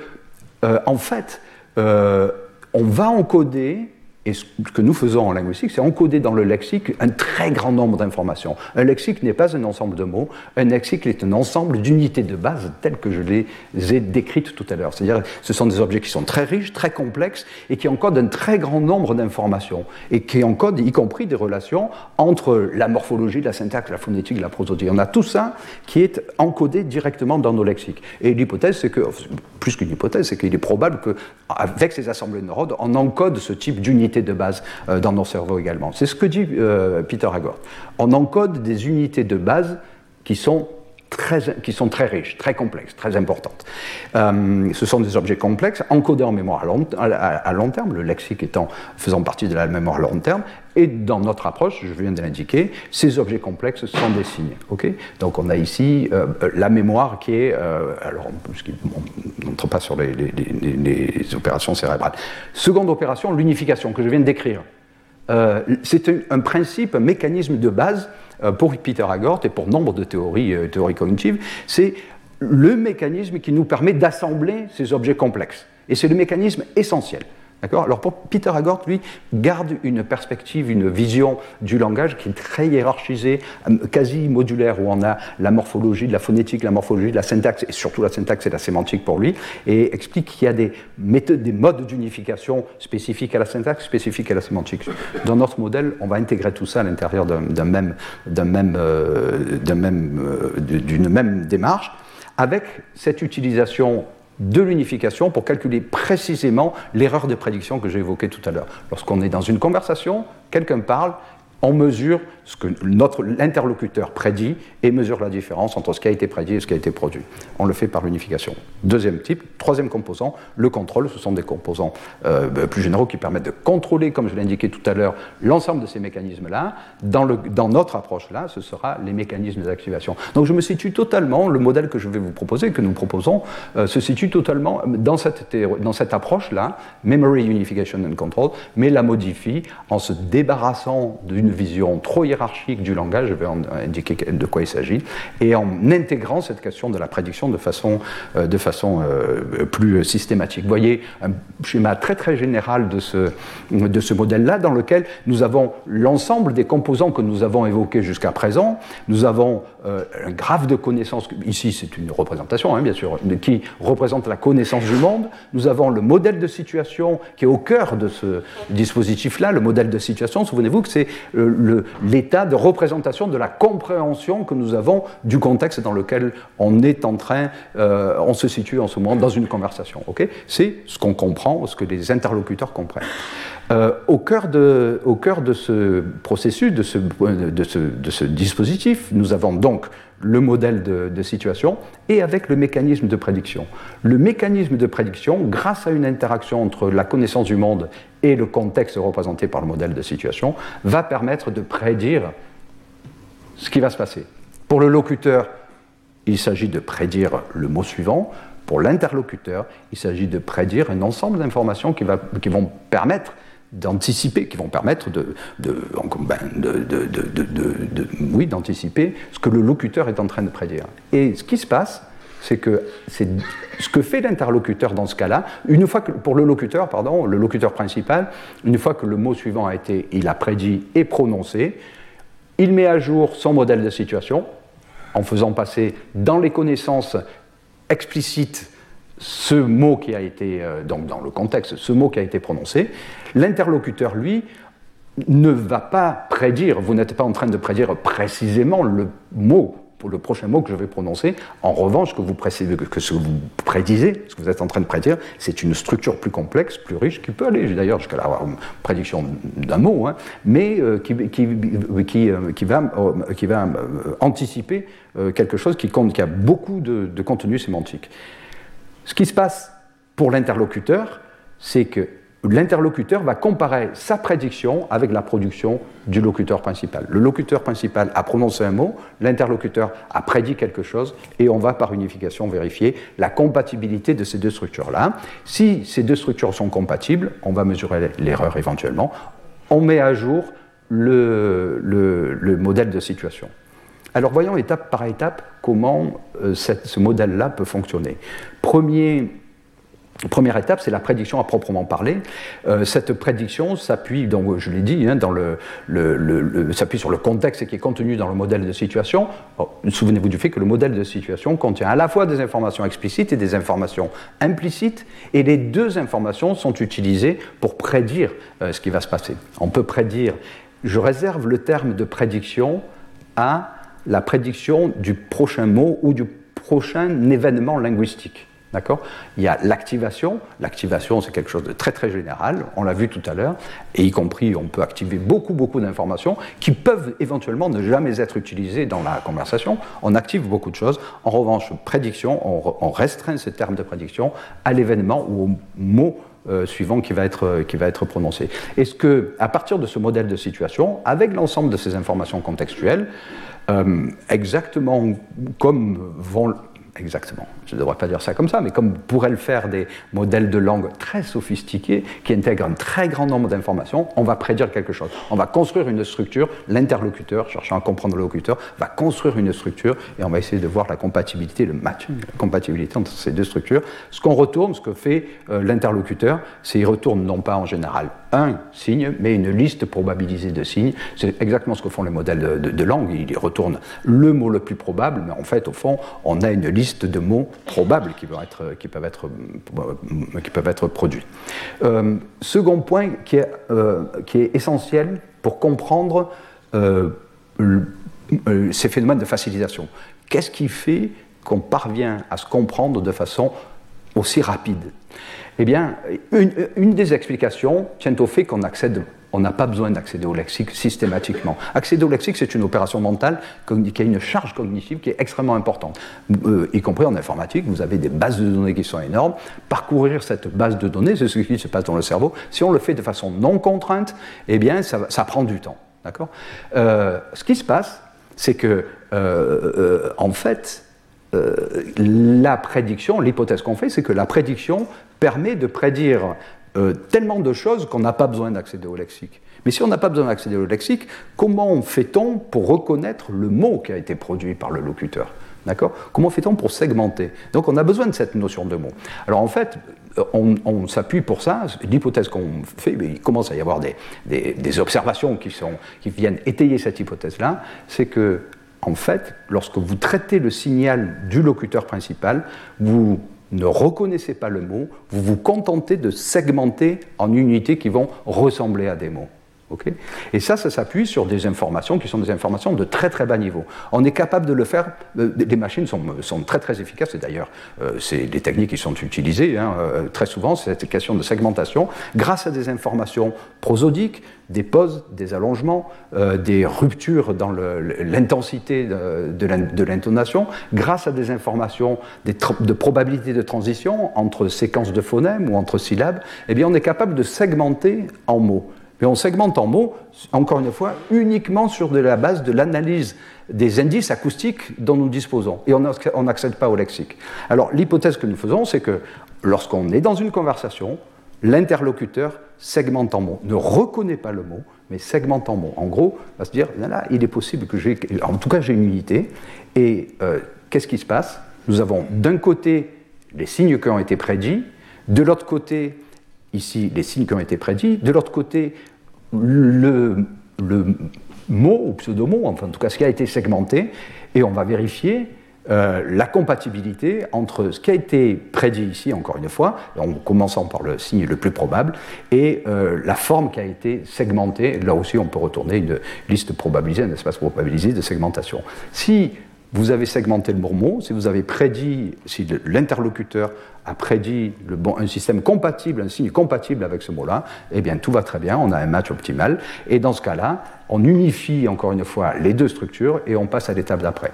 euh, en fait, on va encoder et ce que nous faisons en linguistique, c'est encoder dans le lexique un très grand nombre d'informations. Un lexique n'est pas un ensemble de mots, un lexique est un ensemble d'unités de base telles que je les ai décrites tout à l'heure. C'est-à-dire ce sont des objets qui sont très riches, très complexes et qui encodent un très grand nombre d'informations et qui encodent y compris des relations entre la morphologie, la syntaxe, la phonétique, la prosodie. On a tout ça qui est encodé directement dans nos lexiques. Et l'hypothèse, c'est que, plus qu'une hypothèse, c'est qu'il est probable qu'avec ces assemblées de neurones, on encode ce type d'unité de base euh, dans nos cerveaux également. C'est ce que dit euh, Peter Agort. On encode des unités de base qui sont très, qui sont très riches, très complexes, très importantes. Euh, ce sont des objets complexes encodés en mémoire à long, terme, le lexique étant faisant partie de la mémoire à long terme. Et dans notre approche, je viens de l'indiquer, ces objets complexes sont des signes. Donc on a ici euh, la mémoire qui est, euh, alors on n'entre pas sur les, opérations cérébrales. Seconde opération, l'unification que je viens de décrire. C'est un, principe, un mécanisme de base euh, pour Peter Haggard et pour nombre de théories, euh, théories cognitives, c'est le mécanisme qui nous permet d'assembler ces objets complexes. Et c'est le mécanisme essentiel. Alors pour Peter Haggard, lui, garde une perspective, une vision du langage qui est très hiérarchisée, euh, quasi modulaire, où on a la morphologie, de la phonétique, la morphologie, de la syntaxe, et surtout la syntaxe et la sémantique pour lui, et explique qu'il y a des méthodes, des modes d'unification spécifiques à la syntaxe, spécifiques à la sémantique. Dans notre modèle, on va intégrer tout ça à l'intérieur d'un même, même, euh, même, euh, d'une même démarche, avec cette utilisation de l'unification pour calculer précisément l'erreur de prédiction que j'ai évoquée tout à l'heure. Lorsqu'on est dans une conversation, quelqu'un parle, on mesure ce que notre interlocuteur prédit et mesure la différence entre ce qui a été prédit et ce qui a été produit. On le fait par l'unification. Deuxième type, troisième composant, le contrôle. Ce sont des composants euh, plus généraux qui permettent de contrôler, comme je l'ai indiqué tout à l'heure, l'ensemble de ces mécanismes-là. Dans, dans, notre approche-là, ce sera les mécanismes d'activation. Donc je me situe totalement, le modèle que je vais vous proposer, que nous proposons, euh, se situe totalement dans cette, dans cette approche-là, Memory Unification and Control, mais la modifie en se débarrassant d'une vision trop hiérarchique du langage, je vais indiquer de quoi il s'agit, et en intégrant cette question de la prédiction de façon, euh, de façon euh, plus systématique. Vous voyez un schéma très très général de ce, de ce modèle-là, dans lequel nous avons l'ensemble des composants que nous avons évoqués jusqu'à présent. Nous avons euh, un graphe de connaissances, ici c'est une représentation hein, bien sûr, qui représente la connaissance du monde. Nous avons le modèle de situation qui est au cœur de ce dispositif-là, le modèle de situation. Souvenez-vous que c'est l'état de représentation de la compréhension que nous avons du contexte dans lequel on est en train, euh, on se situe en ce moment dans une conversation. C'est ce qu'on comprend, ce que les interlocuteurs comprennent. Euh, au, cœur de, au, cœur de, ce processus, de ce, de ce, de ce, dispositif, nous avons donc le modèle de, situation et avec le mécanisme de prédiction. Le mécanisme de prédiction, grâce à une interaction entre la connaissance du monde et le contexte représenté par le modèle de situation, va permettre de prédire ce qui va se passer. Pour le locuteur, il s'agit de prédire le mot suivant. Pour l'interlocuteur, il s'agit de prédire un ensemble d'informations qui, qui vont permettre d'anticiper, qui vont permettre de, ben, oui, d'anticiper ce que le locuteur est en train de prédire. Et ce qui se passe, c'est que c'est ce que fait l'interlocuteur dans ce cas-là, une fois que, pour le locuteur, pardon, le locuteur principal, une fois que le mot suivant a été, il a prédit et prononcé, il met à jour son modèle de situation en faisant passer dans les connaissances explicites ce mot qui a été, euh, donc dans le contexte, ce mot qui a été prononcé, l'interlocuteur, lui, ne va pas prédire, vous n'êtes pas en train de prédire précisément le mot, le prochain mot que je vais prononcer. En revanche, que vous, précisez, que ce que vous prédisez, ce que vous êtes en train de prédire, c'est une structure plus complexe, plus riche, qui peut aller d'ailleurs jusqu'à la prédiction d'un mot, hein, mais euh, euh, qui, va, va anticiper quelque chose qui, a beaucoup de contenu sémantique. Ce qui se passe pour l'interlocuteur, c'est que l'interlocuteur va comparer sa prédiction avec la production du locuteur principal. Le locuteur principal a prononcé un mot, l'interlocuteur a prédit quelque chose, et on va par unification vérifier la compatibilité de ces deux structures-là. Si ces deux structures sont compatibles, on va mesurer l'erreur éventuellement. On met à jour le, modèle de situation. Alors voyons étape par étape comment euh, ce modèle-là peut fonctionner. Premier, Première étape, c'est la prédiction à proprement parler. Euh, cette prédiction s'appuie, donc je l'ai dit, hein, le, s'appuie sur le contexte qui est contenu dans le modèle de situation. Oh, souvenez-vous du fait que le modèle de situation contient à la fois des informations explicites et des informations implicites, et les deux informations sont utilisées pour prédire euh, ce qui va se passer. On peut prédire, je réserve le terme de prédiction à la prédiction du prochain mot ou du prochain événement linguistique. D'accord Il y a l'activation. L'activation, c'est quelque chose de très très général. On l'a vu tout à l'heure. Et y compris, on peut activer beaucoup beaucoup d'informations qui peuvent éventuellement ne jamais être utilisées dans la conversation. On active beaucoup de choses. En revanche, prédiction, on, restreint ce terme de prédiction à l'événement ou au mot euh, suivant qui va, être, qui va être prononcé. Est-ce que, à partir de ce modèle de situation, avec l'ensemble de ces informations contextuelles, euh, exactement comme vont exactement. Je ne devrais pas dire ça comme ça, mais comme pourraient le faire des modèles de langue très sophistiqués qui intègrent un très grand nombre d'informations, on va prédire quelque chose. On va construire une structure, l'interlocuteur, cherchant à comprendre le locuteur, va construire une structure et on va essayer de voir la compatibilité, le match, la compatibilité entre ces deux structures. Ce qu'on retourne, ce que fait euh, l'interlocuteur, c'est qu'il retourne non pas en général un signe, mais une liste probabilisée de signes. C'est exactement ce que font les modèles de, de langue. Ils retournent le mot le plus probable, mais en fait, au fond, on a une liste de mots probables qui, peuvent être, qui, peuvent, être, qui peuvent être produits. Euh, second point qui est, euh, qui est, essentiel pour comprendre euh, ces phénomènes de facilitation. Qu'est-ce qui fait qu'on parvient à se comprendre de façon aussi rapide? Eh bien, une, une des explications tient au fait qu'on accède on n'a pas besoin d'accéder au lexique systématiquement. Accéder au lexique, c'est une opération mentale qui a une charge cognitive qui est extrêmement importante. Euh, y compris en informatique, vous avez des bases de données qui sont énormes. Parcourir cette base de données, c'est ce qui se passe dans le cerveau. Si on le fait de façon non contrainte, eh bien, ça, prend du temps. D'accord? Euh, Ce qui se passe, c'est que, euh, en fait, la prédiction, l'hypothèse qu'on fait, c'est que la prédiction permet de prédire euh, tellement de choses qu'on n'a pas besoin d'accéder au lexique. Mais si on n'a pas besoin d'accéder au lexique, comment fait-on pour reconnaître le mot qui a été produit par le locuteur D'accord? Comment fait-on pour segmenter? Donc on a besoin de cette notion de mot. Alors en fait, on, s'appuie pour ça, l'hypothèse qu'on fait, mais il commence à y avoir des, des, observations qui, sont, qui viennent étayer cette hypothèse-là, c'est que en fait, lorsque vous traitez le signal du locuteur principal, vous ne reconnaissez pas le mot, vous vous contentez de segmenter en unités qui vont ressembler à des mots. Et ça, ça s'appuie sur des informations qui sont des informations de très très bas niveau. On est capable de le faire, euh, les machines sont, sont très très efficaces, et d'ailleurs, euh, c'est des techniques qui sont utilisées hein, euh, très souvent, c'est cette question de segmentation, grâce à des informations prosodiques, des pauses, des allongements, euh, des ruptures dans l'intensité de, l'intonation, grâce à des informations de probabilité de transition entre séquences de phonèmes ou entre syllabes, eh bien on est capable de segmenter en mots. Mais on segmente en mots, encore une fois, uniquement sur la base de l'analyse des indices acoustiques dont nous disposons. Et on n'accède pas au lexique. Alors l'hypothèse que nous faisons, c'est que lorsqu'on est dans une conversation, l'interlocuteur segmente en mots, ne reconnaît pas le mot, mais segmente en mots. En gros, va se dire, là, il est possible que j'ai, en tout cas j'ai une unité, et euh, qu'est-ce qui se passe? Nous avons d'un côté les signes qui ont été prédits, de l'autre côté, ici, les signes qui ont été prédits, de l'autre côté, le, mot ou pseudo-mot, enfin en tout cas ce qui a été segmenté, et on va vérifier euh, la compatibilité entre ce qui a été prédit ici, encore une fois, en commençant par le signe le plus probable, et euh, la forme qui a été segmentée. Là aussi, on peut retourner une liste probabilisée, un espace probabilisé de segmentation. Si vous avez segmenté le mot, si vous avez prédit, si l'interlocuteur a prédit le bon, un système compatible, un signe compatible avec ce mot-là, eh bien tout va très bien, on a un match optimal. Et dans ce cas-là, on unifie encore une fois les deux structures et on passe à l'étape d'après.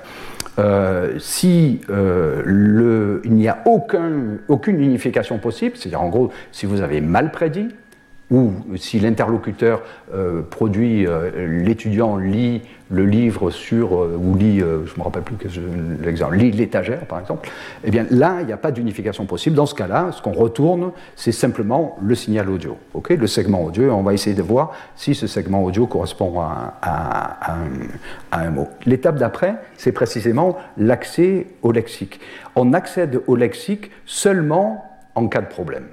Euh, si euh, le, il n'y a aucun, aucune unification possible, c'est-à-dire en gros, si vous avez mal prédit, ou si l'interlocuteur euh, produit, euh, l'étudiant lit le livre sur, euh, ou lit, je ne me rappelle plus l'exemple, lit l'étagère par exemple, eh bien là, il n'y a pas d'unification possible. Dans ce cas-là, ce qu'on retourne, c'est simplement le signal audio, ok? Le segment audio, on va essayer de voir si ce segment audio correspond à, à un, un, mot. L'étape d'après, c'est précisément l'accès au lexique. On accède au lexique seulement en cas de problème.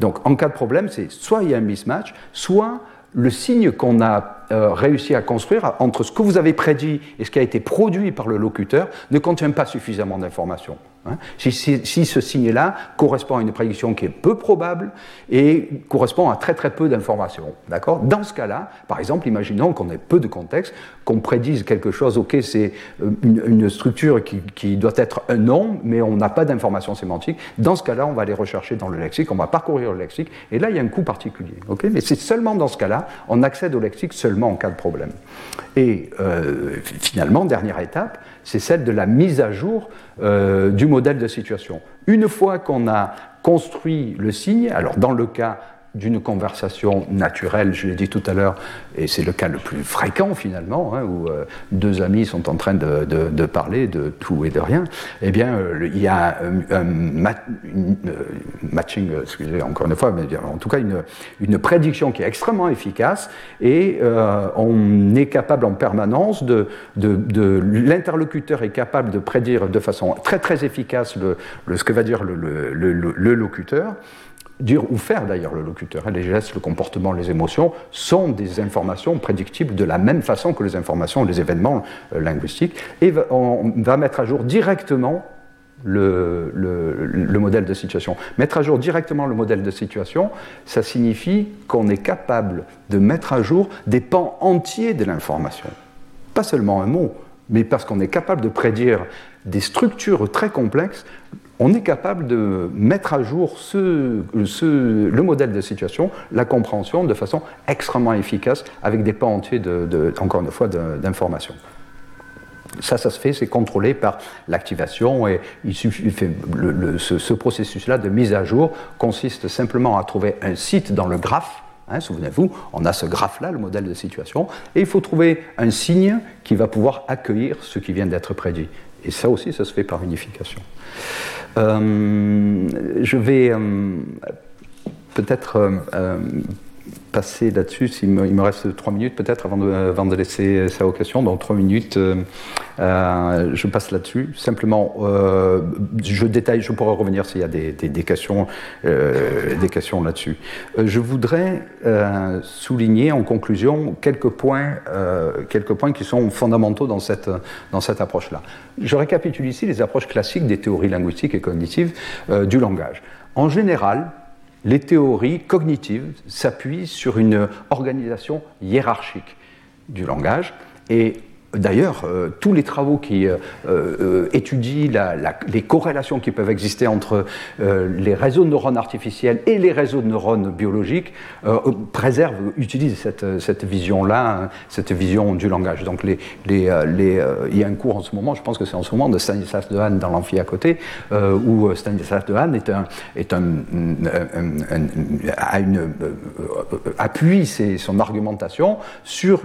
Donc en cas de problème, c'est soit il y a un mismatch, soit le signe qu'on a euh, réussi à construire entre ce que vous avez prédit et ce qui a été produit par le locuteur ne contient pas suffisamment d'informations. Hein. Si, ce signe-là correspond à une prédiction qui est peu probable et correspond à très très peu d'informations. D'accord? Dans ce cas-là, par exemple, imaginons qu'on ait peu de contexte, qu'on prédise quelque chose, ok, c'est euh, une, structure qui, doit être un nom, mais on n'a pas d'informations sémantiques. Dans ce cas-là, on va aller rechercher dans le lexique, on va parcourir le lexique, et là, il y a un coût particulier. ok? Mais c'est seulement dans ce cas-là, on accède au lexique seulement en cas de problème. Et euh, finalement, dernière étape, c'est celle de la mise à jour euh, du modèle de situation. Une fois qu'on a construit le signe, alors dans le cas d'une conversation naturelle, je l'ai dit tout à l'heure, et c'est le cas le plus fréquent finalement, hein, où euh, deux amis sont en train de, parler de tout et de rien, eh bien, euh, il y a un, matching, excusez encore une fois, mais en tout cas une, une prédiction qui est extrêmement efficace, et euh, on est capable en permanence de, de l'interlocuteur est capable de prédire de façon très très efficace le, ce que va dire le, le locuteur dire ou faire d'ailleurs le locuteur. Les gestes, le comportement, les émotions sont des informations prédictibles de la même façon que les informations, les événements euh, linguistiques. Et on va mettre à jour directement le, modèle de situation. Mettre à jour directement le modèle de situation, ça signifie qu'on est capable de mettre à jour des pans entiers de l'information. Pas seulement un mot, mais parce qu'on est capable de prédire des structures très complexes on est capable de mettre à jour le modèle de situation, la compréhension de façon extrêmement efficace avec des pans entiers, de, encore une fois, d'informations. Ça, ça se fait, c'est contrôlé par l'activation et il suffit, ce, processus-là de mise à jour consiste simplement à trouver un site dans le graphe. Hein, souvenez-vous, on a ce graphe-là, le modèle de situation, et il faut trouver un signe qui va pouvoir accueillir ce qui vient d'être prédit. Et ça aussi, ça se fait par unification. Euh, je vais euh, peut-être euh, passer là-dessus, il me, reste trois minutes peut-être avant de, de, laisser ça aux questions. Dans trois minutes, je passe là-dessus. Simplement, je détaille, je pourrais revenir s'il y a des, des, questions, des questions là-dessus. je voudrais souligner en conclusion quelques points, quelques points qui sont fondamentaux dans cette, dans cette approche-là. Je récapitule ici les approches classiques des théories linguistiques et cognitives euh, du langage. En général, les théories cognitives s'appuient sur une organisation hiérarchique du langage et D'ailleurs, euh, tous les travaux qui euh, euh, étudient les corrélations qui peuvent exister entre les réseaux de neurones artificiels et les réseaux de neurones biologiques préservent, utilisent cette, vision-là, hein, cette vision du langage. Donc, il y a un cours en ce moment, je pense que c'est en ce moment, de Stanislas Dehaene dans l'amphi à côté, où Stanislas Dehaene appuie son argumentation sur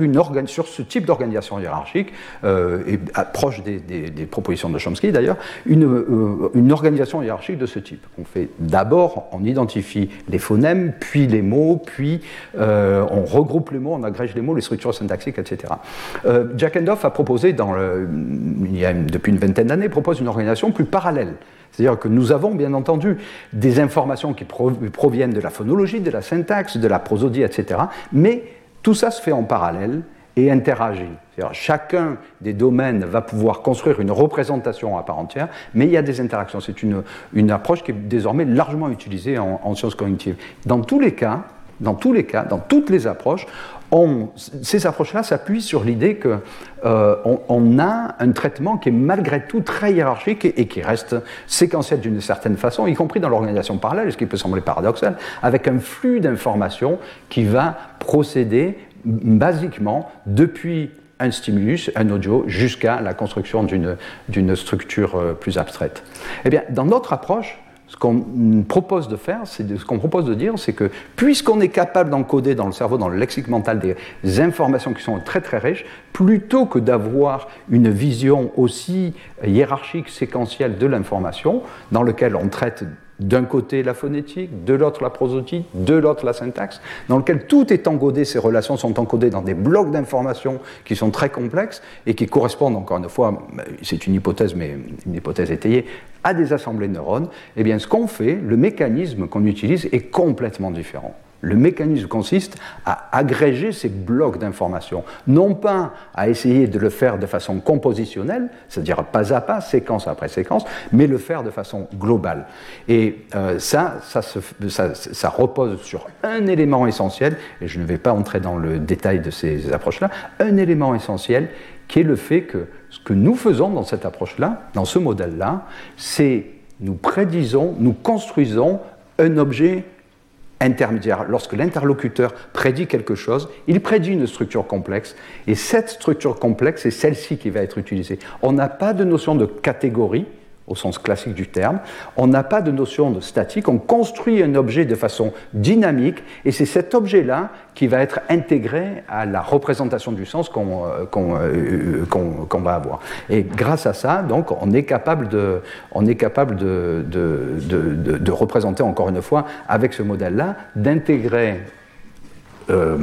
ce type d'organisation hiérarchique euh, et proche des, propositions de Chomsky d'ailleurs, euh, une, organisation hiérarchique de ce type. On fait d'abord, on identifie les phonèmes, puis les mots, puis euh, on regroupe les mots, on agrège les mots, les structures syntaxiques, etc. Jack Endoff a proposé, dans il y a depuis une vingtaine d'années, propose une organisation plus parallèle. C'est-à-dire que nous avons bien entendu des informations qui proviennent de la phonologie, de la syntaxe, de la prosodie, etc. Mais tout ça se fait en parallèle et interagit. Chacun des domaines va pouvoir construire une représentation à part entière, mais il y a des interactions. C'est une, une approche qui est désormais largement utilisée en, sciences cognitives. Dans tous les cas, dans tous les cas, dans toutes les approches, on, ces approches-là s'appuient sur l'idée qu'on euh, a un traitement qui est malgré tout très hiérarchique et qui reste séquentiel d'une certaine façon, y compris dans l'organisation parallèle, ce qui peut sembler paradoxal, avec un flux d'informations qui va procéder basiquement depuis un stimulus, un audio, jusqu'à la construction d'une structure euh, plus abstraite. Eh bien, dans notre approche, ce qu'on propose de faire, c'est ce qu'on propose de dire, c'est que puisqu'on est capable d'encoder dans le cerveau, dans le lexique mental, des informations qui sont très très riches, plutôt que d'avoir une vision aussi hiérarchique, séquentielle de l'information, dans lequel on traite d'un côté la phonétique, de l'autre la prosodie, de l'autre la syntaxe, dans lequel tout est encodé, ces relations sont encodées dans des blocs d'informations qui sont très complexes et qui correspondent, encore une fois, c'est une hypothèse, mais une hypothèse étayée, à des assemblées de neurones, eh bien ce qu'on fait, le mécanisme qu'on utilise est complètement différent. Le mécanisme consiste à agréger ces blocs d'informations, non pas à essayer de le faire de façon compositionnelle, c'est-à-dire pas à pas, séquence après séquence, mais le faire de façon globale. Et euh, ça, ça, ça, repose sur un élément essentiel, et je ne vais pas entrer dans le détail de ces approches-là, un élément essentiel qui est le fait que ce que nous faisons dans cette approche-là, dans ce modèle-là, c'est nous prédisons, nous construisons un objet intermédiaire. Lorsque l'interlocuteur prédit quelque chose, il prédit une structure complexe, et cette structure complexe est celle-ci qui va être utilisée. On n'a pas de notion de catégorie, au sens classique du terme. On n'a pas de notion de statique, on construit un objet de façon dynamique et c'est cet objet-là qui va être intégré à la représentation du sens qu'on euh, euh, va avoir. Et grâce à ça, donc, on est capable de, représenter encore une fois avec ce modèle-là, d'intégrer euh,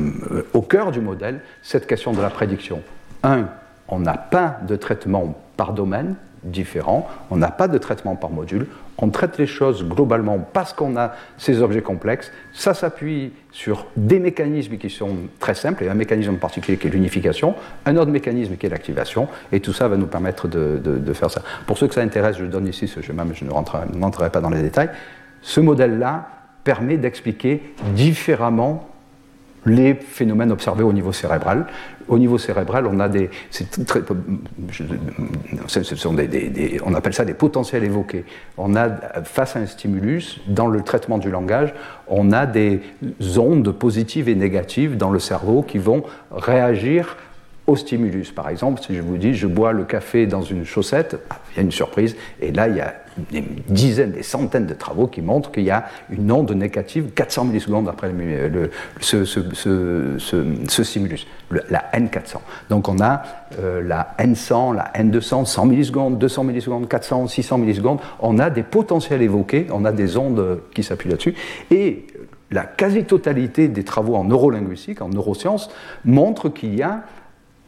au cœur du modèle cette question de la prédiction. Un, on n'a pas de traitement par domaine, différents. On n'a pas de traitement par module. On traite les choses globalement parce qu'on a ces objets complexes. Ça s'appuie sur des mécanismes qui sont très simples, et un mécanisme en particulier qui est l'unification, un autre mécanisme qui est l'activation, et tout ça va nous permettre de, faire ça. Pour ceux que ça intéresse, je donne ici ce schéma, mais je ne rentrerai pas dans les détails. Ce modèle-là permet d'expliquer différemment les phénomènes observés au niveau cérébral. Au niveau cérébral, on a des, très, ce sont des, on appelle ça des potentiels évoqués. On a face à un stimulus, dans le traitement du langage, on a des ondes positives et négatives dans le cerveau qui vont réagir au stimulus. Par exemple, si je vous dis je bois le café dans une chaussette, il y a une surprise, et là il y a des dizaines, des centaines de travaux qui montrent qu'il y a une onde négative 400 millisecondes après ce, stimulus, la N400. Donc on a euh, la N100, la N200, 100 millisecondes, 200 millisecondes, 400, 600 millisecondes. On a des potentiels évoqués, on a des ondes qui s'appuient là-dessus. Et la quasi-totalité des travaux en neurolinguistique, en neurosciences, montrent qu'il y a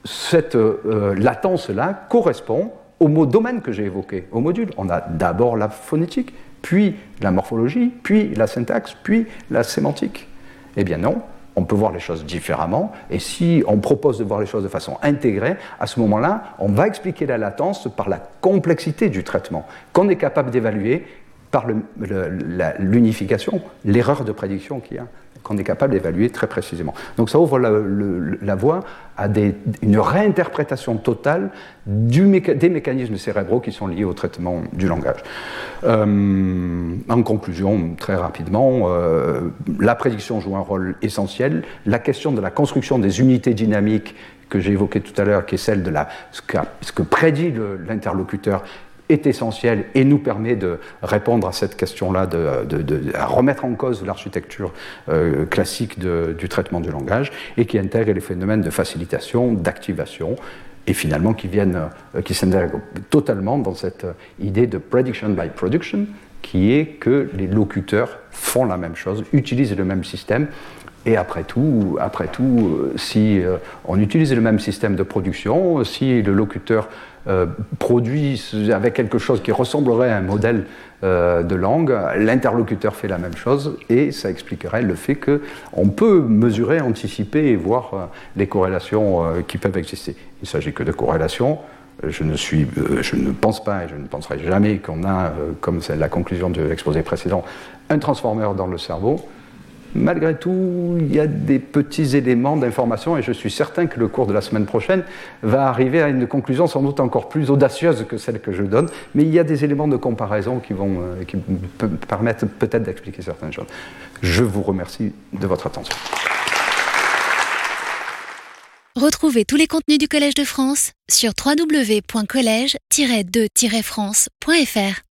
cette euh, latence-là correspond au mot domaine que j'ai évoqué, au module. On a d'abord la phonétique, puis la morphologie, puis la syntaxe, puis la sémantique. Eh bien non, on peut voir les choses différemment, et si on propose de voir les choses de façon intégrée, à ce moment-là, on va expliquer la latence par la complexité du traitement, qu'on est capable d'évaluer par l'unification, l'erreur de prédiction qu'il y a qu'on est capable d'évaluer très précisément. Donc ça ouvre la, voie à une réinterprétation totale des mécanismes cérébraux qui sont liés au traitement du langage. Euh, en conclusion, très rapidement, euh, la prédiction joue un rôle essentiel. La question de la construction des unités dynamiques que j'ai évoquées tout à l'heure, qui est celle de ce, que prédit l'interlocuteur, est essentiel et nous permet de répondre à cette question-là, de, remettre en cause l'architecture euh, classique du traitement du langage et qui intègre les phénomènes de facilitation, d'activation et finalement qui viennent, euh, qui s'intègrent totalement dans cette idée de prediction by production, qui est que les locuteurs font la même chose, utilisent le même système et après tout, après tout, euh, si on utilise le même système de production, si le locuteur euh, produit avec quelque chose qui ressemblerait à un modèle euh, de langue, l'interlocuteur fait la même chose et ça expliquerait le fait qu'on peut mesurer, anticiper et voir euh, les corrélations qui peuvent exister. Il ne s'agit que de corrélations. Je ne, suis, je ne pense pas et je ne penserai jamais qu'on a, comme c'est la conclusion de l'exposé précédent, un transformeur dans le cerveau malgré tout, il y a des petits éléments d'information et je suis certain que le cours de la semaine prochaine va arriver à une conclusion sans doute encore plus audacieuse que celle que je donne, mais il y a des éléments de comparaison qui vont euh, qui permettre peut-être d'expliquer certaines choses. Je vous remercie de votre attention. Retrouvez tous les contenus du Collège de France sur www.colège-2-france.fr.